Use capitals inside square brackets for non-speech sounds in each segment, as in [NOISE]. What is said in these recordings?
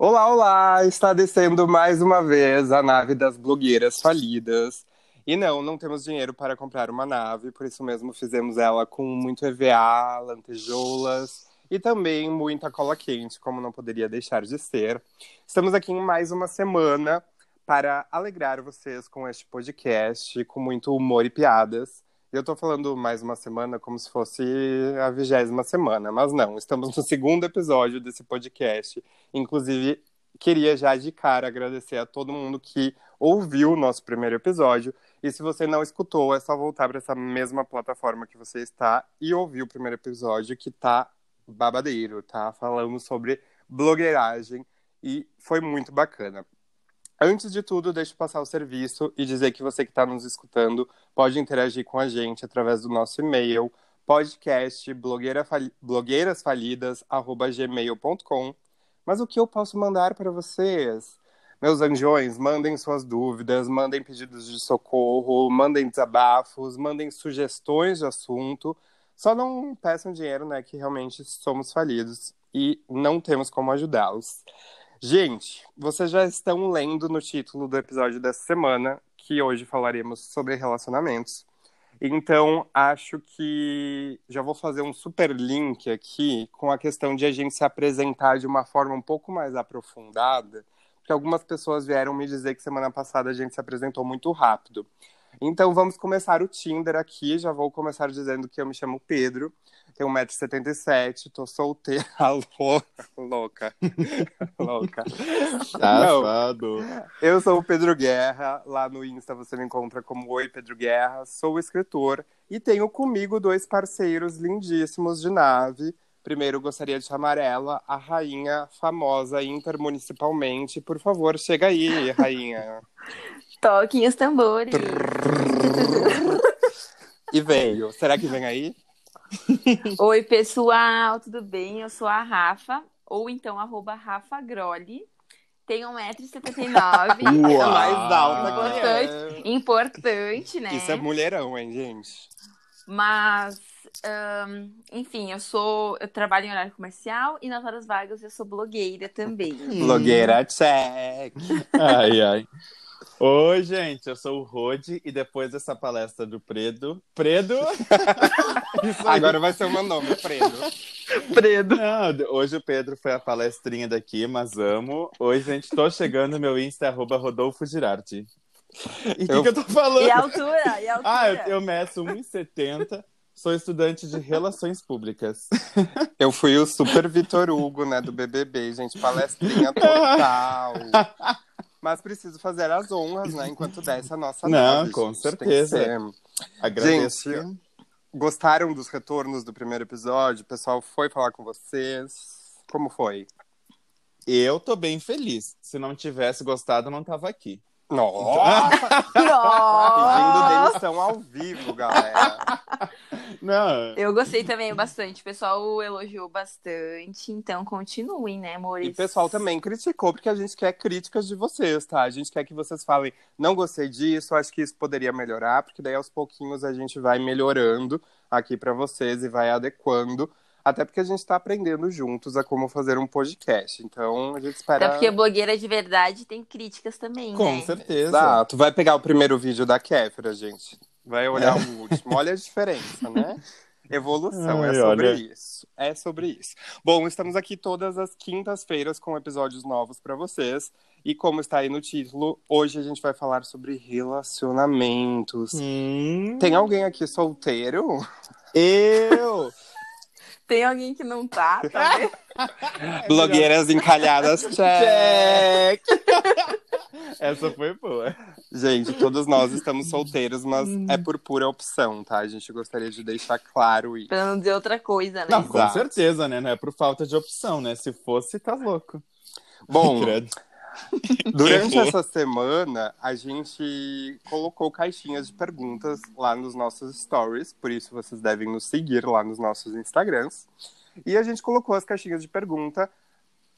Olá, olá! Está descendo mais uma vez a nave das blogueiras falidas. E não, não temos dinheiro para comprar uma nave, por isso mesmo fizemos ela com muito EVA, lantejoulas e também muita cola quente, como não poderia deixar de ser. Estamos aqui em mais uma semana para alegrar vocês com este podcast, com muito humor e piadas. Eu tô falando mais uma semana como se fosse a vigésima semana, mas não, estamos no segundo episódio desse podcast. Inclusive, queria já de cara agradecer a todo mundo que ouviu o nosso primeiro episódio. E se você não escutou, é só voltar para essa mesma plataforma que você está e ouvir o primeiro episódio, que tá babadeiro, tá? Falamos sobre blogueiragem e foi muito bacana. Antes de tudo, deixa eu passar o serviço e dizer que você que está nos escutando pode interagir com a gente através do nosso e-mail podcast blogueirasfalidas@gmail.com. Mas o que eu posso mandar para vocês? Meus anjões, mandem suas dúvidas, mandem pedidos de socorro, mandem desabafos, mandem sugestões de assunto. Só não peçam dinheiro, né? Que realmente somos falidos e não temos como ajudá-los. Gente, vocês já estão lendo no título do episódio dessa semana que hoje falaremos sobre relacionamentos. Então, acho que já vou fazer um super link aqui com a questão de a gente se apresentar de uma forma um pouco mais aprofundada porque algumas pessoas vieram me dizer que semana passada a gente se apresentou muito rápido. Então vamos começar o Tinder aqui. Já vou começar dizendo que eu me chamo Pedro, tenho 1,77m, tô solteira, [LAUGHS] louca. louca. Safado. Eu sou o Pedro Guerra, lá no Insta você me encontra como Oi Pedro Guerra, sou escritor e tenho comigo dois parceiros lindíssimos de nave. Primeiro, gostaria de chamar ela a rainha famosa intermunicipalmente. Por favor, chega aí, rainha. [LAUGHS] Toquem os tambores. e veio. Será que vem aí? [LAUGHS] Oi, pessoal, tudo bem? Eu sou a Rafa, ou então arroba Rafa Groli. Tenho 1,79m. [LAUGHS] É mais alta importante, é. importante, né? Isso é mulherão, hein, gente? Mas um, enfim, eu sou. Eu trabalho em horário comercial e nas horas vagas eu sou blogueira também. Blogueira check. Ai, ai. Oi, gente, eu sou o Rode e depois dessa palestra do Predo. Predo? [LAUGHS] Agora vai ser o meu nome, Predo. Predo. Não, hoje o Pedro foi a palestrinha daqui, mas amo. Hoje, gente, tô chegando, meu Insta é arroba Rodolfo Girardi. E o eu... que, que, eu tô falando? E a altura? E a altura? Ah, eu, eu meço 1,70 Sou estudante de Relações Públicas. [LAUGHS] Eu fui o super Vitor Hugo, né, do BBB, gente, palestrinha total. [LAUGHS] Mas preciso fazer as honras, né, enquanto dessa nossa Não, nave, com gente, certeza. Agradeço. Gente, gostaram dos retornos do primeiro episódio? O pessoal foi falar com vocês? Como foi? Eu tô bem feliz. Se não tivesse gostado, não tava aqui. Nossa! [LAUGHS] Nossa! Pedindo demissão ao vivo, galera. Não. Eu gostei também bastante. O pessoal elogiou bastante. Então continuem, né, amores? E o pessoal também criticou, porque a gente quer críticas de vocês, tá? A gente quer que vocês falem, não gostei disso, acho que isso poderia melhorar, porque daí aos pouquinhos a gente vai melhorando aqui para vocês e vai adequando. Até porque a gente está aprendendo juntos a como fazer um podcast. Então a gente espera. Até porque blogueira de verdade tem críticas também. Com né? certeza. Exato. Vai pegar o primeiro vídeo da Kéfera, gente. Vai olhar é. o último. Olha a diferença, né? [LAUGHS] Evolução, Ai, é sobre olha. isso. É sobre isso. Bom, estamos aqui todas as quintas-feiras com episódios novos para vocês. E como está aí no título, hoje a gente vai falar sobre relacionamentos. Hum. Tem alguém aqui solteiro? Eu! Tem alguém que não tá, tá [LAUGHS] Blogueiras encalhadas, check! [LAUGHS] Essa foi boa. Gente, todos nós estamos solteiros, mas é por pura opção, tá? A gente gostaria de deixar claro isso. Pra não dizer outra coisa, né? Não, com certeza, né? Não é por falta de opção, né? Se fosse, tá louco. Bom, [LAUGHS] [LAUGHS] Durante essa semana, a gente colocou caixinhas de perguntas lá nos nossos stories, por isso vocês devem nos seguir lá nos nossos Instagrams. E a gente colocou as caixinhas de pergunta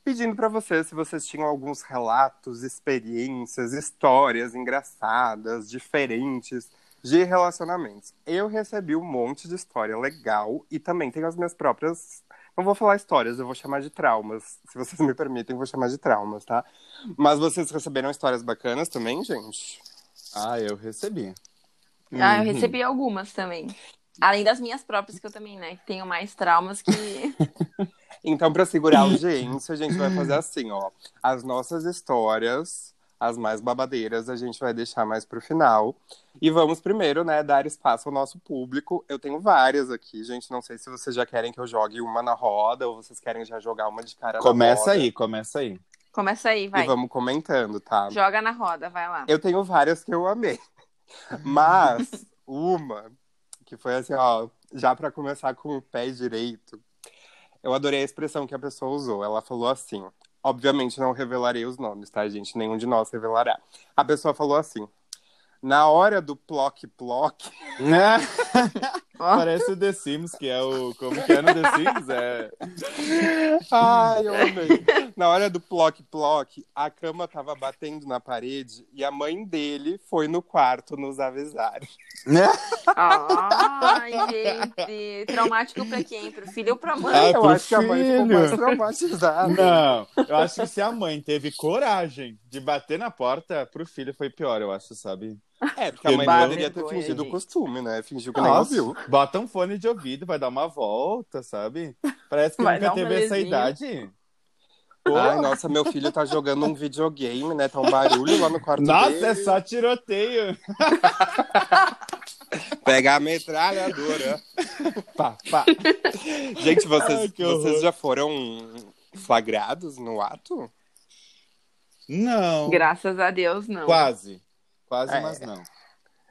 pedindo para vocês se vocês tinham alguns relatos, experiências, histórias engraçadas, diferentes de relacionamentos. Eu recebi um monte de história legal e também tenho as minhas próprias Não vou falar histórias, eu vou chamar de traumas. Se vocês me permitem, eu vou chamar de traumas, tá? Mas vocês receberam histórias bacanas também, gente? Ah, eu recebi. Ah, eu uhum. recebi algumas também. Além das minhas próprias, que eu também, né? Tenho mais traumas que. [LAUGHS] então, para segurar a audiência, a gente vai fazer assim, ó. As nossas histórias, as mais babadeiras, a gente vai deixar mais pro final. E vamos primeiro, né, dar espaço ao nosso público. Eu tenho várias aqui, gente. Não sei se vocês já querem que eu jogue uma na roda ou vocês querem já jogar uma de cara começa na roda. Começa aí, começa aí. Começa aí, vai. E vamos comentando, tá? Joga na roda, vai lá. Eu tenho várias que eu amei. Mas uma que foi assim, ó, já para começar com o pé direito. Eu adorei a expressão que a pessoa usou. Ela falou assim: obviamente não revelarei os nomes, tá, gente? Nenhum de nós revelará. A pessoa falou assim: na hora do ploc-ploc. [LAUGHS] Parece o The Sims, que é o. Como que é no The Sims? É. Ai, eu amei. Na hora do ploc-ploc, a cama tava batendo na parede e a mãe dele foi no quarto nos avisar. Ai, gente. Traumático pra quem? Pro filho ou pra mãe? Ah, eu acho filho. que a mãe ficou mais traumatizada. Não, eu acho que se a mãe teve coragem de bater na porta, pro filho foi pior, eu acho, sabe? É, porque a mãe poderia ter fingido o costume, né? Fingiu que Nossa, nem ouviu. Bota um fone de ouvido, vai dar uma volta, sabe? Parece que vai nunca teve essa idade. Pô. Ai, nossa, meu filho tá jogando um videogame, né? Tá um barulho lá no quarto nossa, dele. Nossa, é só tiroteio. [LAUGHS] Pega a metralhadora. pá, pá. Gente, vocês, Ai, vocês já foram flagrados no ato? Não. Graças a Deus, não. Quase. Quase, é. mas não.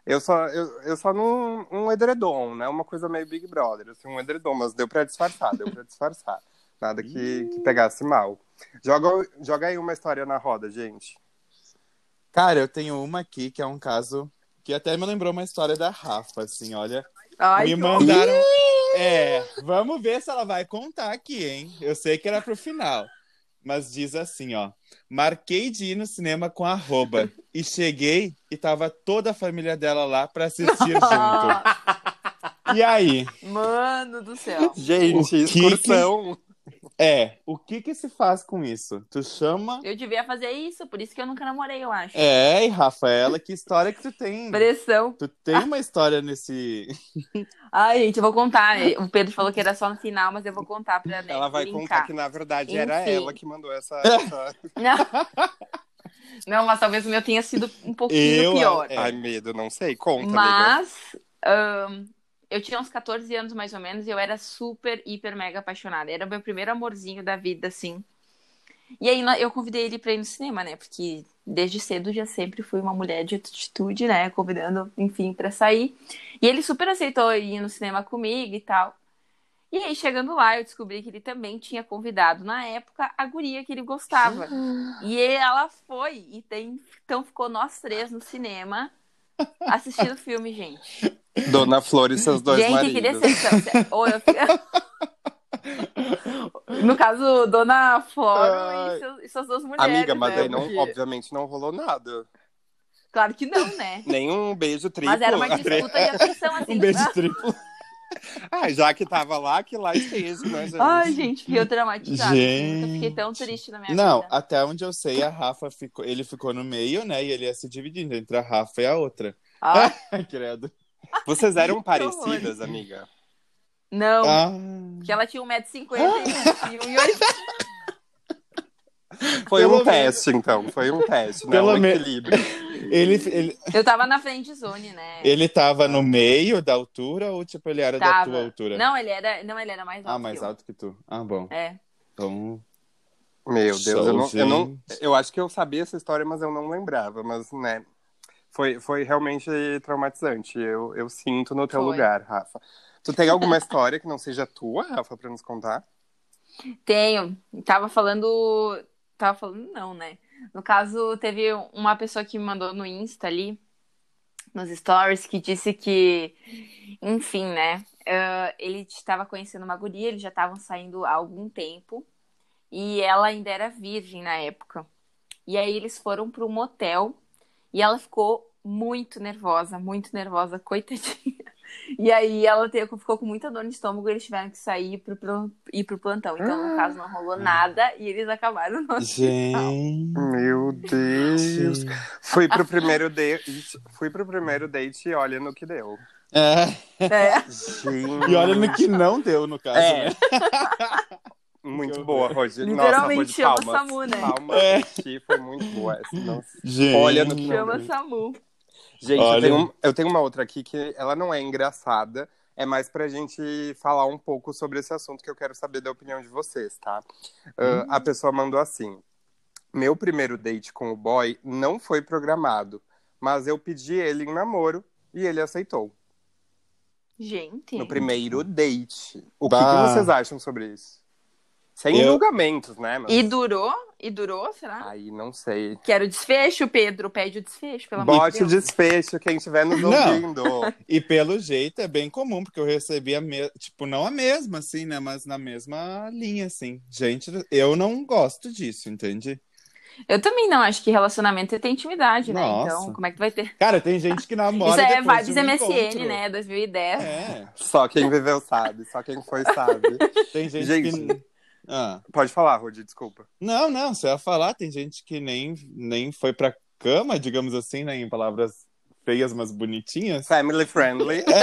Eu só, eu, eu só num um edredom, né? Uma coisa meio Big Brother, assim, um edredom, mas deu pra disfarçar, deu pra disfarçar. [LAUGHS] Nada que, que pegasse mal. Joga, joga aí uma história na roda, gente. Cara, eu tenho uma aqui que é um caso que até me lembrou uma história da Rafa, assim, olha. Ai, me mandaram. É, vamos ver se ela vai contar aqui, hein? Eu sei que era pro final. Mas diz assim, ó. Marquei de ir no cinema com a arroba. e cheguei e tava toda a família dela lá pra assistir [LAUGHS] junto. E aí? Mano do céu. Gente, excursão. Que... É, o que que se faz com isso? Tu chama. Eu devia fazer isso, por isso que eu nunca namorei, eu acho. É, e Rafaela, que história que tu tem? Pressão. Tu tem uma história nesse. Ai, gente, eu vou contar. O Pedro falou que era só no final, mas eu vou contar pra né, Ela vai brincar. contar que, na verdade, Enfim. era ela que mandou essa. [LAUGHS] essa... Não. Não, mas talvez o meu tenha sido um pouquinho eu, pior. É. Ai, medo, não sei. Conta, Mas. Um, eu tinha uns 14 anos mais ou menos e eu era super, hiper, mega apaixonada. Era o meu primeiro amorzinho da vida, assim. E aí eu convidei ele pra ir no cinema, né? Porque desde cedo já sempre fui uma mulher de atitude, né? Convidando, enfim, para sair. E ele super aceitou ir no cinema comigo e tal. E aí, chegando lá, eu descobri que ele também tinha convidado, na época, a guria que ele gostava. e ela foi. E tem... então ficou nós três no cinema assistindo o filme, gente. Dona Flor e seus dois Gente, maridos. que decepção. Ou eu [LAUGHS] No caso, Dona Flor e, seus, e suas duas mulheres. Amiga, mas né? aí não, obviamente não rolou nada. Claro que não, né? Nenhum beijo triplo. Mas era uma disputa de atenção, assim. [LAUGHS] um beijo [LAUGHS] triplo. Ah, já que tava lá, que lá esteja, né, gente? Ai, gente, fiquei traumatizada. Gente... Eu fiquei tão triste na minha Não, vida. até onde eu sei, a Rafa ficou. Ele ficou no meio, né? E ele ia se dividindo entre a Rafa e a outra. Ah. Credo. Vocês eram [LAUGHS] parecidas, amiga? Não. Ah. Que ela tinha 1,50m e 1,80m. [LAUGHS] Foi Pelo um teste, então. Foi um teste, né? Pelo um me... equilíbrio. [LAUGHS] Ele, ele... Eu tava na frente zone, né? Ele tava no meio da altura ou, tipo, ele era tava. da tua altura? Não, ele era, não, ele era mais alto. Ah, mais que alto que tu. Ah, bom. É. Então. Meu Deus, eu não, eu não. Eu acho que eu sabia essa história, mas eu não lembrava. Mas, né. Foi, foi realmente traumatizante. Eu, eu sinto no teu foi. lugar, Rafa. Tu tem alguma [LAUGHS] história que não seja tua, Rafa, pra nos contar? Tenho. Tava falando. Tava falando, não, né? No caso, teve uma pessoa que me mandou no Insta ali, nos stories, que disse que, enfim, né? Uh, ele estava conhecendo uma guria, eles já estavam saindo há algum tempo, e ela ainda era virgem na época. E aí eles foram para um motel e ela ficou muito nervosa, muito nervosa, coitadinha. E aí ela te- ficou com muita dor no estômago e eles tiveram que sair pro, pro, ir pro plantão. Então, no caso, não rolou nada e eles acabaram no Gente. Meu Deus. Fui pro primeiro date. Fui pro primeiro date e olha no que deu. É. É. Gente. E olha no que não deu, no caso, É. né? [LAUGHS] Muito boa, [LAUGHS] Rodi. Literalmente Nossa, chama. Samu, né? Palmas É. aqui, foi muito boa essa. [LAUGHS] Nossa. Gente. Olha no Chama. Samu. Gente, Olha. eu, tenho, eu tenho uma outra aqui que ela não é engraçada, é mais pra gente falar um pouco sobre esse assunto que eu quero saber da opinião de vocês, tá? Ah, a pessoa mandou assim: Meu primeiro date com o boy não foi programado, mas eu pedi ele em namoro e ele aceitou. Gente. No primeiro date. O que, que vocês acham sobre isso? Sem Eu- julgamentos, né? Mas... E durou? E durou, será? Aí não sei. Quero desfecho, Pedro. Pede o desfecho, pelo amor de Bote o Deus. desfecho, quem estiver nos Não. ouvindo. E pelo jeito é bem comum, porque eu recebi a mesma, tipo, não a mesma, assim, né? Mas na mesma linha, assim. Gente, eu não gosto disso, entende? Eu também não, acho que relacionamento é ter intimidade, né? Nossa. Então, como é que vai ter? Cara, tem gente que namora. Isso é depois de vibes um MSN, encontro. né? 2010. É. Só quem viveu sabe, só quem foi sabe. Tem gente, Gente. que. Ah. Pode falar, Rodi, desculpa. Não, não, você ia falar, tem gente que nem, nem foi pra cama, digamos assim, né? Em palavras feias, mas bonitinhas. Family friendly. [LAUGHS]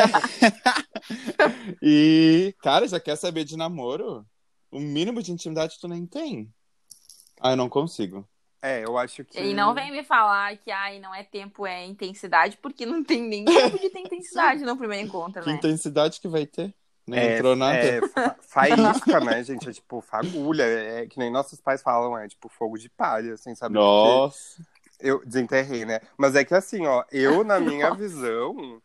E, cara, já quer saber de namoro? O mínimo de intimidade tu nem tem. Ah, eu não consigo. É, eu acho que. E não vem me falar que ai, não é tempo, é intensidade, porque não tem nem tempo de ter intensidade [LAUGHS] no primeiro encontro, Que né? intensidade que vai ter? Nem É, entrou nada. é fa- faísca, né, gente? É tipo fagulha. É que nem nossos pais falam, é tipo fogo de palha, assim, sabe? Porque Nossa. Eu desenterrei, né? Mas é que assim, ó, eu, na minha visão,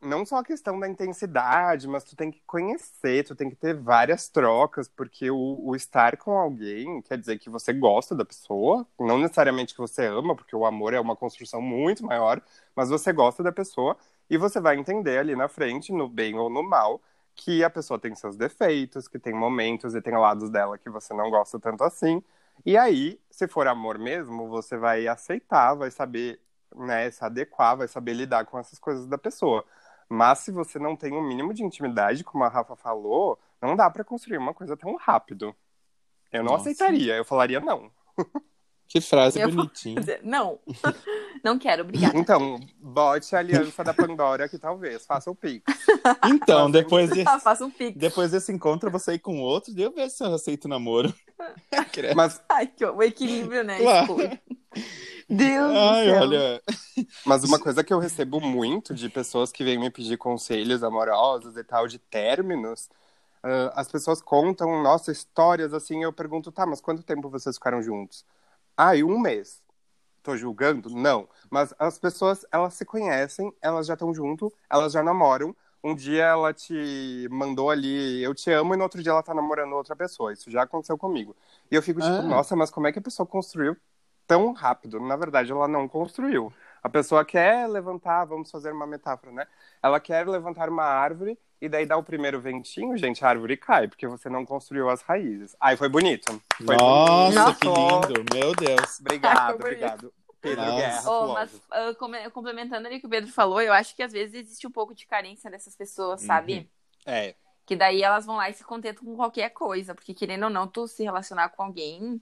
não só a questão da intensidade, mas tu tem que conhecer, tu tem que ter várias trocas, porque o, o estar com alguém quer dizer que você gosta da pessoa, não necessariamente que você ama, porque o amor é uma construção muito maior, mas você gosta da pessoa e você vai entender ali na frente, no bem ou no mal, que a pessoa tem seus defeitos, que tem momentos e tem lados dela que você não gosta tanto assim. E aí, se for amor mesmo, você vai aceitar, vai saber, né, se adequar, vai saber lidar com essas coisas da pessoa. Mas se você não tem um mínimo de intimidade, como a Rafa falou, não dá pra construir uma coisa tão rápido. Eu não Nossa. aceitaria, eu falaria não. [LAUGHS] Que frase Eu bonitinha. dizer, Não, [LAUGHS] não quero, obrigada. Então, bote a aliança da Pandora que talvez faça o pix. [LAUGHS] Então, depois, de, Ah, faça um pix. depois desse encontro, eu vou sair com outro, daí eu ver se eu aceito o namoro. [LAUGHS] Mas, Ai, que o equilíbrio, né? Claro. Tipo, Deus Ai, do céu. olha. mas uma coisa que eu recebo muito de pessoas que vêm me pedir conselhos amorosos e tal, de términos, ah, as pessoas contam, nossa, histórias assim, eu pergunto, tá, mas quanto tempo vocês ficaram juntos? Ah, e um mês. Tô julgando? Não. Mas as pessoas, elas se conhecem, elas já estão junto, elas já namoram. Um dia ela te mandou ali, eu te amo, e no outro dia ela tá namorando outra pessoa. Isso já aconteceu comigo. E eu fico tipo, Ah. nossa, mas como é que a pessoa construiu tão rápido? Na verdade, ela não construiu. A pessoa quer levantar, vamos fazer uma metáfora, né? Ela quer levantar uma árvore e daí dá o primeiro ventinho, gente, a árvore cai, porque você não construiu as raízes. Ai, foi bonito. Foi Nossa, bonito. que lindo. Meu Deus. Obrigado, obrigado. Pedro Nossa. Guerra, Oh, mas come- complementando ali o que o Pedro falou, eu acho que às vezes existe um pouco de carência dessas pessoas, sabe? É, Que daí elas vão lá e se contentam com qualquer coisa, porque querendo ou não, tu se relacionar com alguém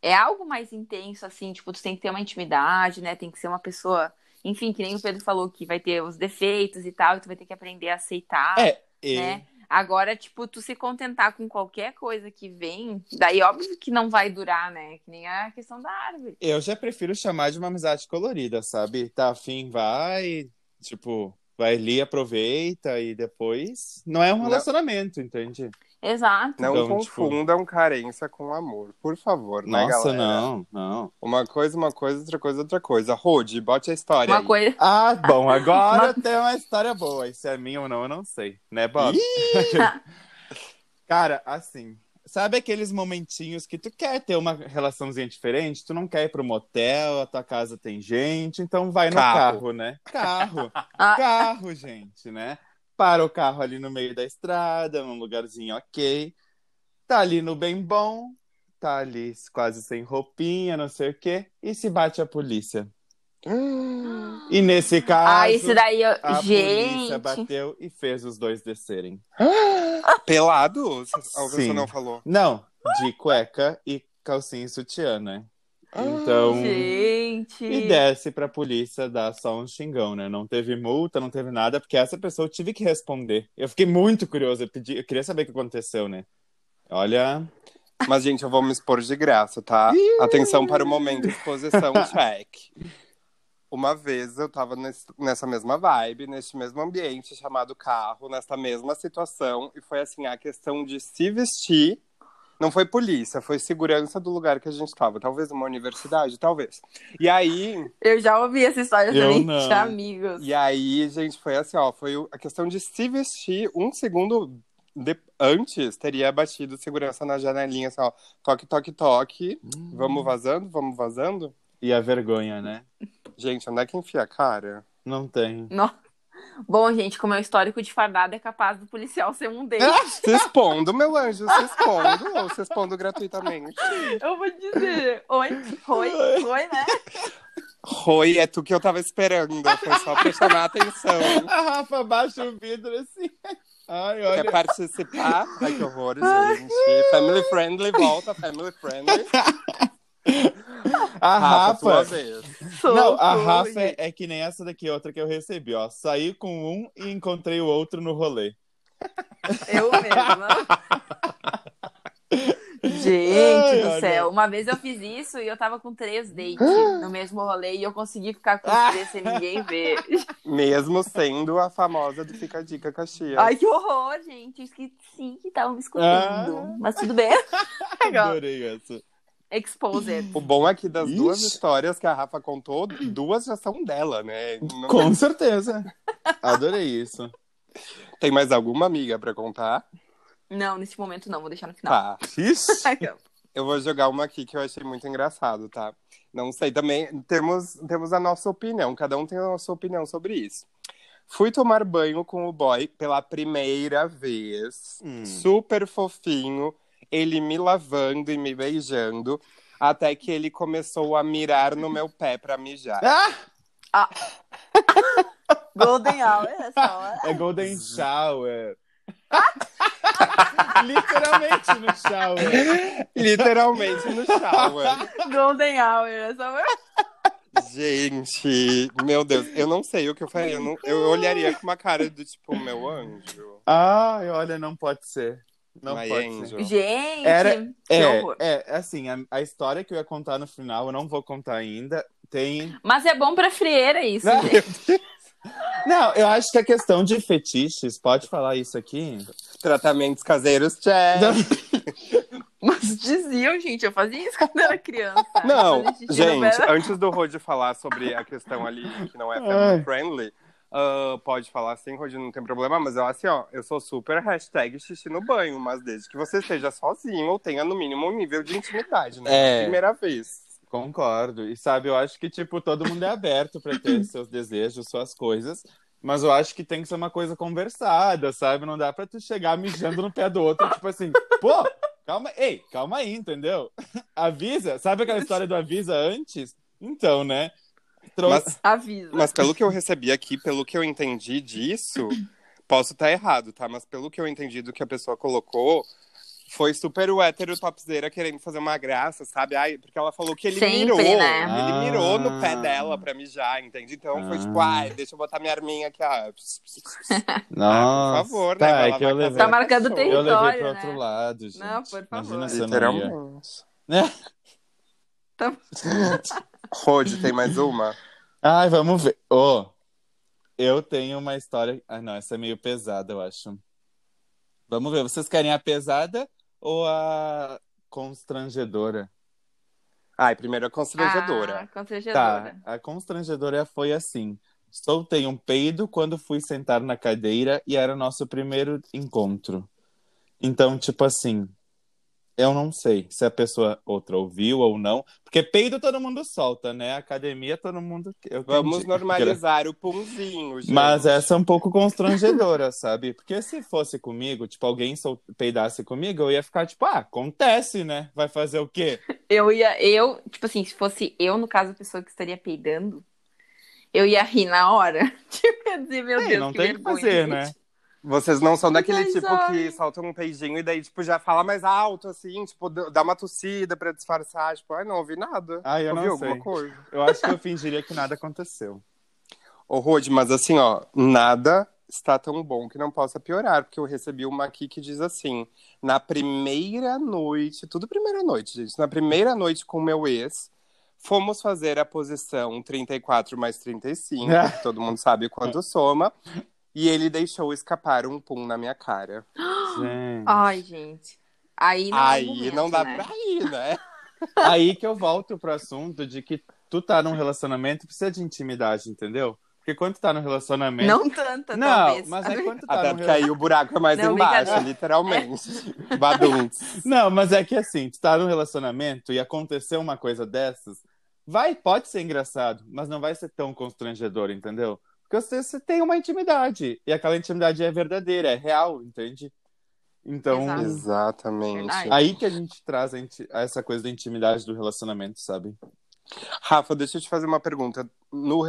é algo mais intenso, assim, tipo, tu tem que ter uma intimidade, né? Tem que ser uma pessoa, enfim, que nem o Pedro falou, que vai ter os defeitos e tal, e tu vai ter que aprender a aceitar, É, e- né? Agora, tipo, tu se contentar com qualquer coisa que vem, daí óbvio que não vai durar, né? Que nem a questão da árvore. eu já prefiro chamar de uma amizade colorida, sabe? Tá afim, vai. Tipo, vai ali, aproveita e depois. Não é um Não. relacionamento, entende? Exato. não Então, tipo- confundam carência com amor, por favor, né, Nossa, não, não. Uma coisa, uma coisa, outra coisa, outra coisa. Rode, bote a história Uma aí. coisa. Ah, bom, agora Mas- [LAUGHS] tem uma história boa. Se é minha ou não, eu não sei. Né, Bob? [LAUGHS] Cara, assim, sabe aqueles momentinhos que tu quer ter uma relaçãozinha diferente? Tu não quer ir pro motel, a tua casa tem gente, então vai no Carro. carro, né? Carro. [LAUGHS] Ah. Carro, gente, né? Para o carro ali no meio da estrada, num lugarzinho ok. Tá ali no bem bom, tá ali quase sem roupinha, não sei o quê, e se bate a polícia. E nesse caso, Ah, esse daí, eu... a gente. polícia bateu e fez os dois descerem. Pelados? A Sim. não falou. Não, de cueca e calcinha e sutiã, né? Então, Gente. e desce pra polícia dar só um xingão, né? Não teve multa, não teve nada, porque essa pessoa eu tive que responder. Eu fiquei muito curioso, eu, pedi, eu queria saber o que aconteceu, né? Olha, Mas, gente, eu vou me expor de graça, tá? Atenção para o momento de exposição, [LAUGHS] check. Uma vez eu tava nesse- nessa mesma vibe, neste mesmo ambiente chamado carro, nessa mesma situação, e foi assim, a questão de se vestir. Não foi polícia, foi segurança do lugar que a gente tava. Talvez uma universidade, talvez. E aí, Eu já ouvi essa história também de amigos. e aí, gente, foi assim, ó, foi a questão de se vestir um segundo de- antes, teria batido segurança na janelinha, assim, ó, toque, toque, toque, vamos vazando, vamos vazando. e a vergonha, né? [LAUGHS] Gente, onde é que enfia a cara? Não tem. Não. Bom, gente, como é o histórico de fardado, é capaz do policial ser um deles. Se expondo, meu anjo, se expondo, ou se expondo gratuitamente. Eu vou dizer. Oi, oi, oi, né? Oi, é tu que eu tava esperando, foi só pra chamar a atenção. A Rafa baixa o vidro assim. Ai, Quer olha. participar? Ai, que horror, gente. Family friendly, volta, family friendly. [LAUGHS] A Rafa, Rafa. vez. Não, a Rafa é, é que nem essa daqui, outra que eu recebi, ó. Saí com um e encontrei o outro no rolê. Eu mesma. Gente Ai, do olha. céu, uma vez eu fiz isso e eu tava com três dates no mesmo rolê e eu consegui ficar com os três sem ninguém ver. Mesmo sendo a famosa do Fica a Dica Caxias. Ai, que horror, gente. Eu esqueci que estavam me escutando. Ah. Mas tudo bem. [LAUGHS] Adorei essa. Exposed. O bom é que das Ixi. duas histórias que a Rafa contou, duas já são dela, né? Não- Com certeza. [LAUGHS] Adorei isso. Tem mais alguma amiga pra contar? Não, nesse momento não, vou deixar no final. Tá. [LAUGHS] Eu vou jogar uma aqui que eu achei muito engraçado, tá? Não sei, também temos, temos a nossa opinião, cada um tem a sua opinião sobre isso. Fui tomar banho com o boy pela primeira vez, Hum. super fofinho, ele me lavando e me beijando, até que ele começou a mirar no meu pé pra mijar. Ah! [LAUGHS] Golden Hour, é só. É Golden Shower. [LAUGHS] Literalmente no shower. Literalmente no shower. [LAUGHS] Golden Hour, é só. Gente, meu Deus, eu não sei o que eu faria. Eu, não- eu olharia com uma cara do tipo, meu anjo. Ai, olha, não pode ser. Não My pode angel. ser. Gente, Era- que É, é, assim, a, a história que eu ia contar no final, eu não vou contar ainda. Tem. Mas é bom pra frieira isso, Não, gente. [LAUGHS] Não, eu acho que a questão de fetiches, pode falar isso aqui? Tratamentos caseiros, check. [LAUGHS] Mas diziam, gente, eu fazia isso quando era criança. Não, gente, antes do Rod falar sobre a questão ali que não é family friendly, ah, pode falar sim, Rod, não tem problema, mas eu assim, ó, eu sou super hashtag xixi no banho, mas desde que você esteja sozinho ou tenha no mínimo um nível de intimidade, né? É. Primeira vez. Concordo. E sabe, eu acho que, tipo, todo mundo é aberto pra ter [LAUGHS] seus desejos, suas coisas. Mas eu acho que tem que ser uma coisa conversada, sabe? Não dá pra tu chegar mijando no pé do outro, tipo assim, pô, calma, ei, calma aí, entendeu? [LAUGHS] Avisa, sabe aquela história do avisa antes? Então, né? Trou- Mas, Avisa. mas pelo que eu recebi aqui, pelo que eu entendi disso, [LAUGHS] posso estar errado, tá? Mas pelo que eu entendi do que a pessoa colocou, foi super o hétero topzera querendo fazer uma graça, sabe? Ai, porque ela falou que ele Sempre, mirou. né? Ele mirou no pé Ah. dela pra mijar, entende? Então foi Ah. tipo, ai, deixa eu botar minha arminha aqui, ó. [LAUGHS] Nossa, por favor, né? tá, Vai é que eu levei, Tá marcando pessoa. eu levei território, pro né? outro lado, gente. Não, por favor. Imagina se eu não ia. Literalmente. Né? Tá- [LAUGHS] Rod, tem mais uma? Ai, vamos ver. Ô, eu tenho uma história. Ah, não, essa é meio pesada, eu acho. Vamos ver, vocês querem a pesada ou a constrangedora? Ai, primeiro a constrangedora. Ah, constrangedora. Tá, a constrangedora foi assim. Soltei um peido quando fui sentar na cadeira e era o nosso primeiro encontro. Então, tipo assim, eu não sei se a pessoa outra ouviu ou não, porque peido todo mundo solta, né? Academia todo mundo. eu Vamos entendi. normalizar o punzinho, gente. Mas essa é um pouco constrangedora, sabe? Porque se fosse comigo, tipo, alguém sol... peidasse comigo, eu ia ficar tipo, ah, acontece, né? Vai fazer o quê? [LAUGHS] Eu ia, eu, tipo assim, se fosse eu, no caso, a pessoa que estaria peidando, eu ia rir na hora. [LAUGHS] Tipo, ia dizer, meu Ei, Deus, não que tem o que vergonha, fazer, gente. né? Vocês não são daquele Mas, tipo ai. que solta um peidinho e daí, tipo, já fala mais alto, assim, tipo, dá uma tossida pra disfarçar. Tipo, ai, não ouvi nada. Ah, eu ouvi não alguma sei. coisa. Eu acho que eu fingiria que nada aconteceu. Ô, Rod, mas assim, ó, nada está tão bom que não possa piorar, porque eu recebi uma aqui que diz assim: na primeira noite, tudo primeira noite, gente, na primeira noite com meu ex, fomos fazer a posição 34 mais 35, [LAUGHS] que todo mundo sabe quanto soma, e ele deixou escapar um pum na minha cara. Gente. Ai, gente. Aí não, é Aí argumento, não dá né? pra ir, né? [LAUGHS] Aí que eu volto pro assunto de que tu tá num relacionamento precisa de intimidade, entendeu? Porque quando tu tá num relacionamento. Não tanta, Não, talvez. mas é quando tu [LAUGHS] tá Até porque aí o buraco é mais Não, embaixo, literalmente. [LAUGHS] Baduntes. Não, mas é que assim, tu tá num relacionamento e aconteceu uma coisa dessas, vai, pode ser engraçado, mas não vai ser tão constrangedor, entendeu? Porque você, você tem uma intimidade, e aquela intimidade é verdadeira, é real, entende? Então, Exato. Exatamente. Verdade. aí que a gente traz a inti- essa coisa da intimidade do relacionamento, sabe? Rafa, deixa eu te fazer uma pergunta. No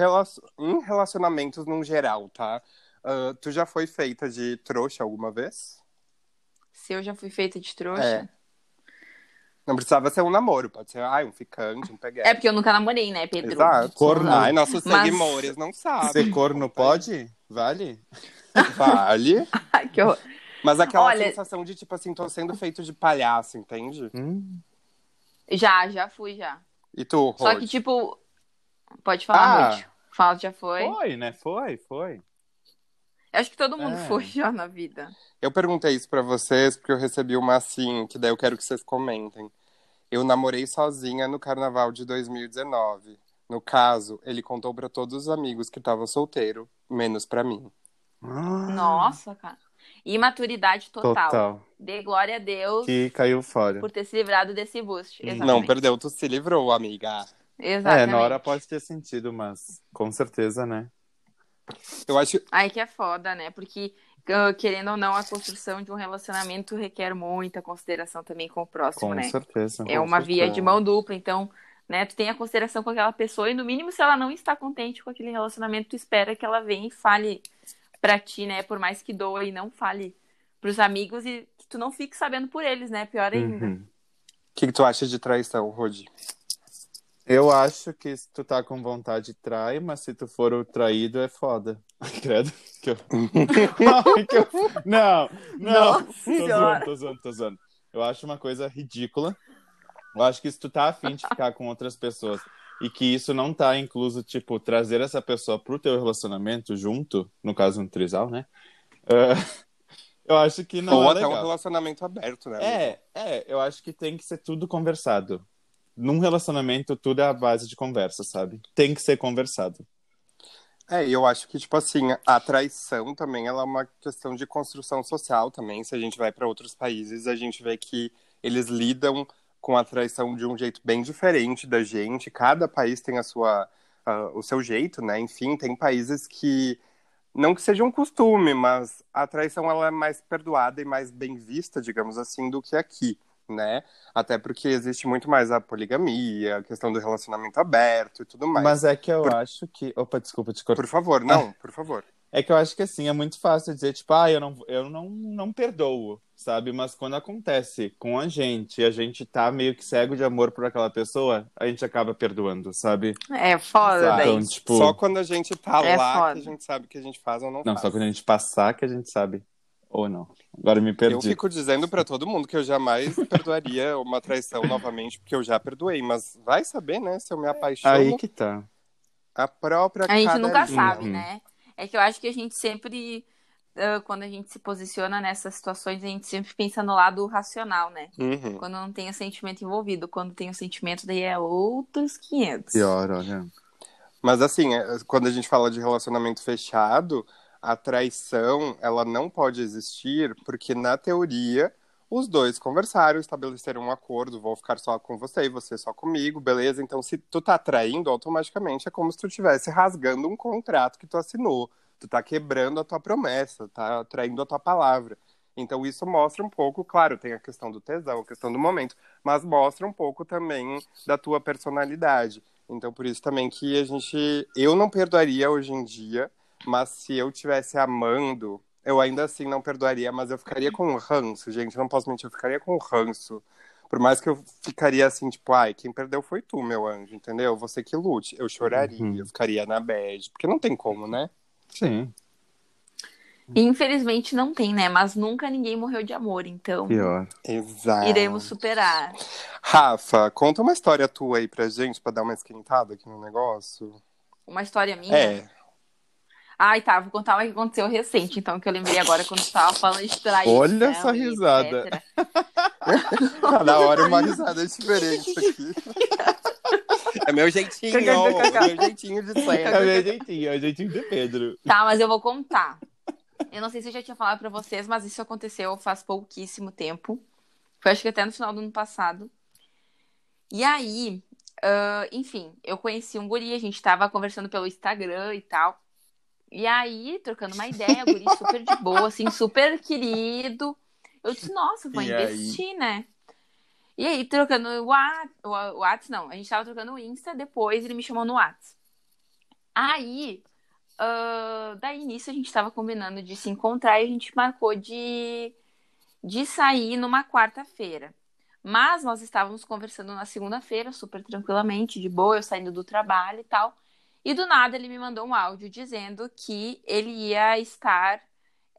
Em relacionamentos num geral, tá? Ah, tu já foi feita de trouxa alguma vez? Se eu já fui feita de trouxa. É. Não precisava ser um namoro, pode ser ai, um ficante, um peguete. É porque eu nunca namorei, né, Pedro? Exato. Corno. Ai, nossos Mas- seguidores não sabem. Ser corno pode? Vale? [LAUGHS] Vale. Ai, que horror. Mas aquela Olha- sensação de, tipo assim, tô sendo feito de palhaço, entende? Hum. Já, já fui, já. E tu, Só Rod? que, tipo. Pode falar, Ah. Ruth. Fala, já foi. Foi, né? Foi, foi. Acho que todo mundo É. foi já na vida. Eu perguntei isso pra vocês porque eu recebi uma assim, que daí eu quero que vocês comentem. Eu namorei sozinha no carnaval de 2019. No caso, ele contou pra todos os amigos que tava solteiro, menos pra mim. Ah, Nossa, cara. Imaturidade total. Total. Dê glória a Deus Que caiu fora. por ter se livrado desse boost. Exatamente. Não perdeu, tu se livrou, amiga. Exatamente. É, na hora pode ter sentido, mas com certeza, né? Eu acho. Aí que é foda, né? Porque, ah, querendo ou não, a construção de um relacionamento requer muita consideração também com o próximo, Com né? certeza. É uma via de mão dupla, então, né, tu tem a consideração com aquela pessoa e no mínimo se ela não está contente com aquele relacionamento, tu espera que ela venha e fale pra ti, né, por mais que doa e não fale pros amigos e que tu não fique sabendo por eles, né, pior ainda. Uhum. O que, que tu acha de traição, Rodi? Eu acho que se tu tá com vontade, trai, mas se tu for o traído, é foda. [LAUGHS] Credo. Que eu... [LAUGHS] Ai, que eu- Não, não. Nossa Tô Senhora. zoando, tô zoando, tô zoando. Eu acho uma coisa ridícula. Eu acho que se tu tá afim de ficar com outras pessoas e que isso não tá incluso, tipo, trazer essa pessoa pro teu relacionamento junto, no caso um trisal, né? É, [LAUGHS] eu acho que não Ou é até um legal. relacionamento aberto, né? É, é, eu acho que tem que ser tudo conversado. Num relacionamento, tudo é a base de conversa, sabe? Tem que ser conversado. É, eu acho que, tipo assim, a traição também ela é uma questão de construção social também. Se a gente vai para outros países, a gente vê que eles lidam com a traição de um jeito bem diferente da gente. Cada país tem a sua, ah, o seu jeito, né? Enfim, tem países que não que seja um costume, mas a traição ela é mais perdoada e mais bem vista, digamos assim, do que aqui, né? Até porque existe muito mais a poligamia, a questão do relacionamento aberto e tudo mais. Mas é que eu Por- acho que. Opa, desculpa te cortar. Por favor, não, por favor. É que eu acho que assim, é muito fácil dizer, tipo, ah, eu não, eu não, não perdoo, sabe? Mas quando acontece com a gente e a gente tá meio que cego de amor por aquela pessoa, a gente acaba perdoando, sabe? É foda daí. Então, tipo. Só quando a gente tá É lá foda. que a gente sabe o que a gente faz ou não, Não, faz. só quando a gente passar que a gente sabe. Ou não. Agora me Eu perdi. fico dizendo pra todo mundo que eu jamais [LAUGHS] perdoaria uma traição novamente, porque eu já perdoei. Mas vai saber, né? Se eu me apaixono, Aí que tá. a própria A gente nunca sabe, né? É que eu acho que a gente sempre, quando a gente se posiciona nessas situações, a gente sempre pensa no lado racional, né? Uhum. Quando não tem o sentimento envolvido. Quando tem o sentimento, daí é outros 500. Pior, olha. Mas assim, é, quando a gente fala de relacionamento fechado, a traição, ela não pode existir, porque na teoria os dois conversaram, estabeleceram um acordo, vou ficar só com você e você só comigo, beleza? Então, se tu tá traindo, automaticamente é como se tu estivesse rasgando um contrato que tu assinou. Tu tá quebrando a tua promessa, tá traindo a tua palavra. Então isso mostra um pouco, claro, tem a questão do tesão, a questão do momento, mas mostra um pouco também da tua personalidade. Então por isso também que a gente, eu não perdoaria hoje em dia, mas se eu tivesse amando, eu ainda assim não perdoaria, mas eu ficaria com ranço, gente, não posso mentir, eu ficaria com ranço. Por mais que eu ficaria assim, tipo, ai, quem perdeu foi tu, meu anjo, entendeu? Você que lute. Eu choraria, Uhum. eu ficaria na bad, porque não tem como, né? Sim, Infelizmente não tem, né? Mas nunca ninguém morreu de amor, então pior. Exato. iremos superar. Rafa, conta uma história tua aí pra gente, pra dar uma esquentada aqui no negócio. Uma história minha. É, Ai, tá, vou contar uma que aconteceu recente, então, que eu lembrei agora quando tu tava falando de traição. Olha essa risada. [LAUGHS] cada hora uma risada diferente aqui. É meu jeitinho, é meu jeitinho de ser. É meu jeitinho, é o jeitinho de Pedro. Tá, mas eu vou contar. Eu não sei se eu já tinha falado pra vocês, mas isso aconteceu faz pouquíssimo tempo. Foi acho que até no final do ano passado. E aí, ah, enfim, eu conheci um guri, a gente tava conversando pelo Instagram e tal. E aí, trocando uma ideia, o guri super de boa, assim, super querido. Eu disse, nossa, vou E aí? investir, né? E aí, trocando o Whats, o Whats não, a gente tava trocando o Insta, depois ele me chamou no Whats. Aí, ah, daí nisso a gente tava combinando de se encontrar e a gente marcou de, de sair numa quarta-feira. Mas nós estávamos conversando na segunda-feira, super tranquilamente, de boa, eu saindo do trabalho e tal. E do nada ele me mandou um áudio dizendo que ele ia estar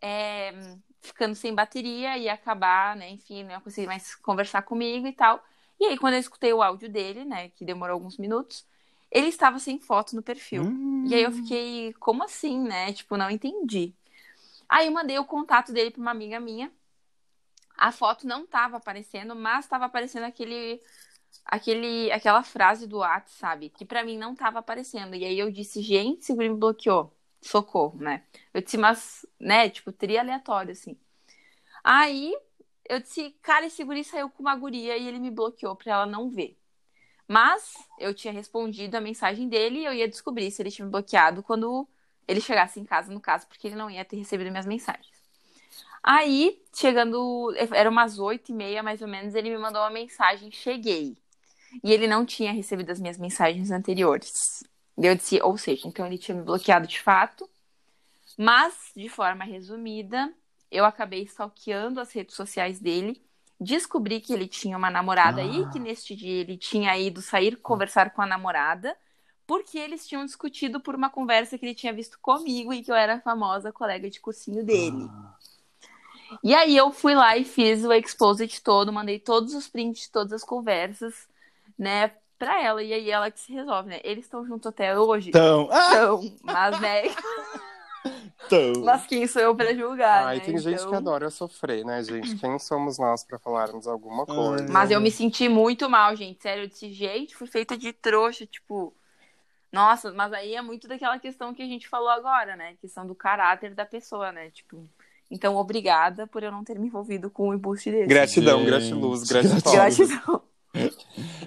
é, ficando sem bateria, ia acabar, né? Enfim, não ia conseguir mais conversar comigo e tal. E aí, quando eu escutei o áudio dele, né, que demorou alguns minutos, ele estava sem foto no perfil. Hum. E aí eu fiquei, como assim, né? Tipo, não entendi. Aí eu mandei o contato dele para uma amiga minha. A foto não tava aparecendo, mas tava aparecendo aquele aquele aquela frase do WhatsApp, sabe? Que pra mim não tava aparecendo. E aí eu disse, gente, esse guri me bloqueou. Socorro, né? Eu disse, mas, né, tipo, tri aleatório, assim. Aí eu disse, cara, esse guri saiu com uma guria e ele me bloqueou pra ela não ver. Mas eu tinha respondido a mensagem dele e eu ia descobrir se ele tinha me bloqueado quando ele chegasse em casa, no caso, porque ele não ia ter recebido minhas mensagens. Aí, chegando, era umas oito e meia mais ou menos, ele me mandou uma mensagem, cheguei. E ele não tinha recebido as minhas mensagens anteriores. Eu disse, ou seja, então ele tinha me bloqueado de fato. Mas, de forma resumida, eu acabei stalkeando as redes sociais dele, descobri que ele tinha uma namorada Ah. e que neste dia ele tinha ido sair conversar com a namorada, porque eles tinham discutido por uma conversa que ele tinha visto comigo e que eu era a famosa colega de cursinho dele. E aí eu fui lá e fiz o exposit todo, mandei todos os prints de todas as conversas, né, pra ela. E aí ela que se resolve, né? Eles estão juntos até hoje. Então, ah, Então, mas, né? [LAUGHS] então. Mas quem sou eu pra julgar, Ai, né? tem gente Então- que adora sofrer, né, gente? Quem somos nós pra falarmos alguma coisa? Mas eu me senti muito mal, gente. Sério, eu disse, gente, fui feita de trouxa, tipo. Nossa, mas aí é muito daquela questão que a gente falou agora, né? Questão do caráter da pessoa, né? Tipo, então obrigada por eu não ter me envolvido com um embuste desse. Gratidão, Gente, gratiluz, gratidão. gratidão.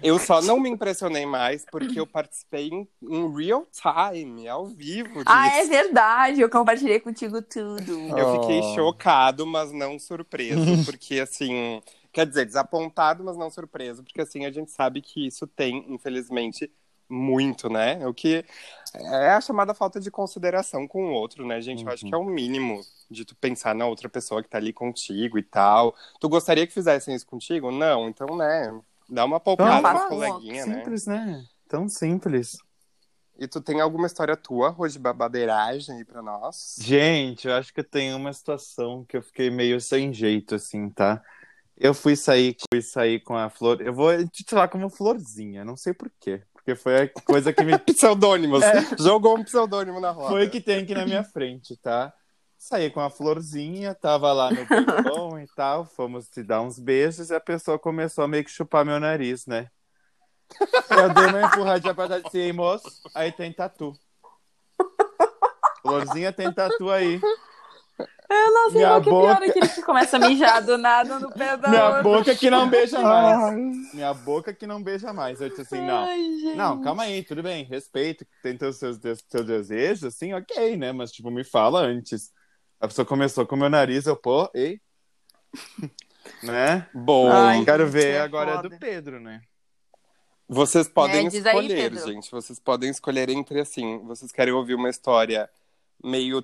Eu só não me impressionei mais porque eu participei em, em real time, ao vivo disso. Ah, é verdade. Eu compartilhei contigo tudo. Eu fiquei Oh. chocado, mas não surpreso, porque assim, quer dizer, desapontado, mas não surpreso, porque assim a gente sabe que isso tem, infelizmente, muito, né? O que é a chamada falta de consideração com o outro, né, gente? Eu acho que é o mínimo de tu pensar na outra pessoa que tá ali contigo e tal. Tu gostaria que fizessem isso contigo? Não, então, né, dá uma poupada Não, nas faça um coleguinha, né? Simples, né? Tão simples. E tu tem alguma história tua, Rô, de babadeiragem aí pra nós? Gente, eu acho que eu tenho uma situação que eu fiquei meio sem jeito, assim, tá? Eu fui sair, fui sair com a Flor. Eu vou titular como Florzinha, não sei por quê. Porque foi a coisa que me. [LAUGHS] Pseudônimos. Jogou um pseudônimo na roda. É. foi o que tem aqui na minha frente, tá? Saí com a Florzinha, tava lá no balcão e tal, fomos te dar uns beijos e a pessoa começou a meio que chupar meu nariz, né? Eu dei uma empurradinha pra trás e disse, "Ei, moço, aí tem tatu. Florzinha tem tatu aí. Eu não sei Minha qual que é pior, boca- aquele que começa a mijar do nada no pé da Minha outra. boca que não beija mais. Ai. Minha boca que não beija mais. Eu disse assim, não. Ai. Não, calma aí, tudo bem, respeito, tem teus seus, teus desejos, assim, ok, né? Mas, tipo, me fala antes. A pessoa começou com o meu nariz, eu, pô, ei, [LAUGHS] Né? Bom, Ai, Quero ver é agora foda. do Pedro, né? vocês podem É, diz aí, escolher, Pedro. gente. Vocês podem escolher entre assim. Vocês querem ouvir uma história meio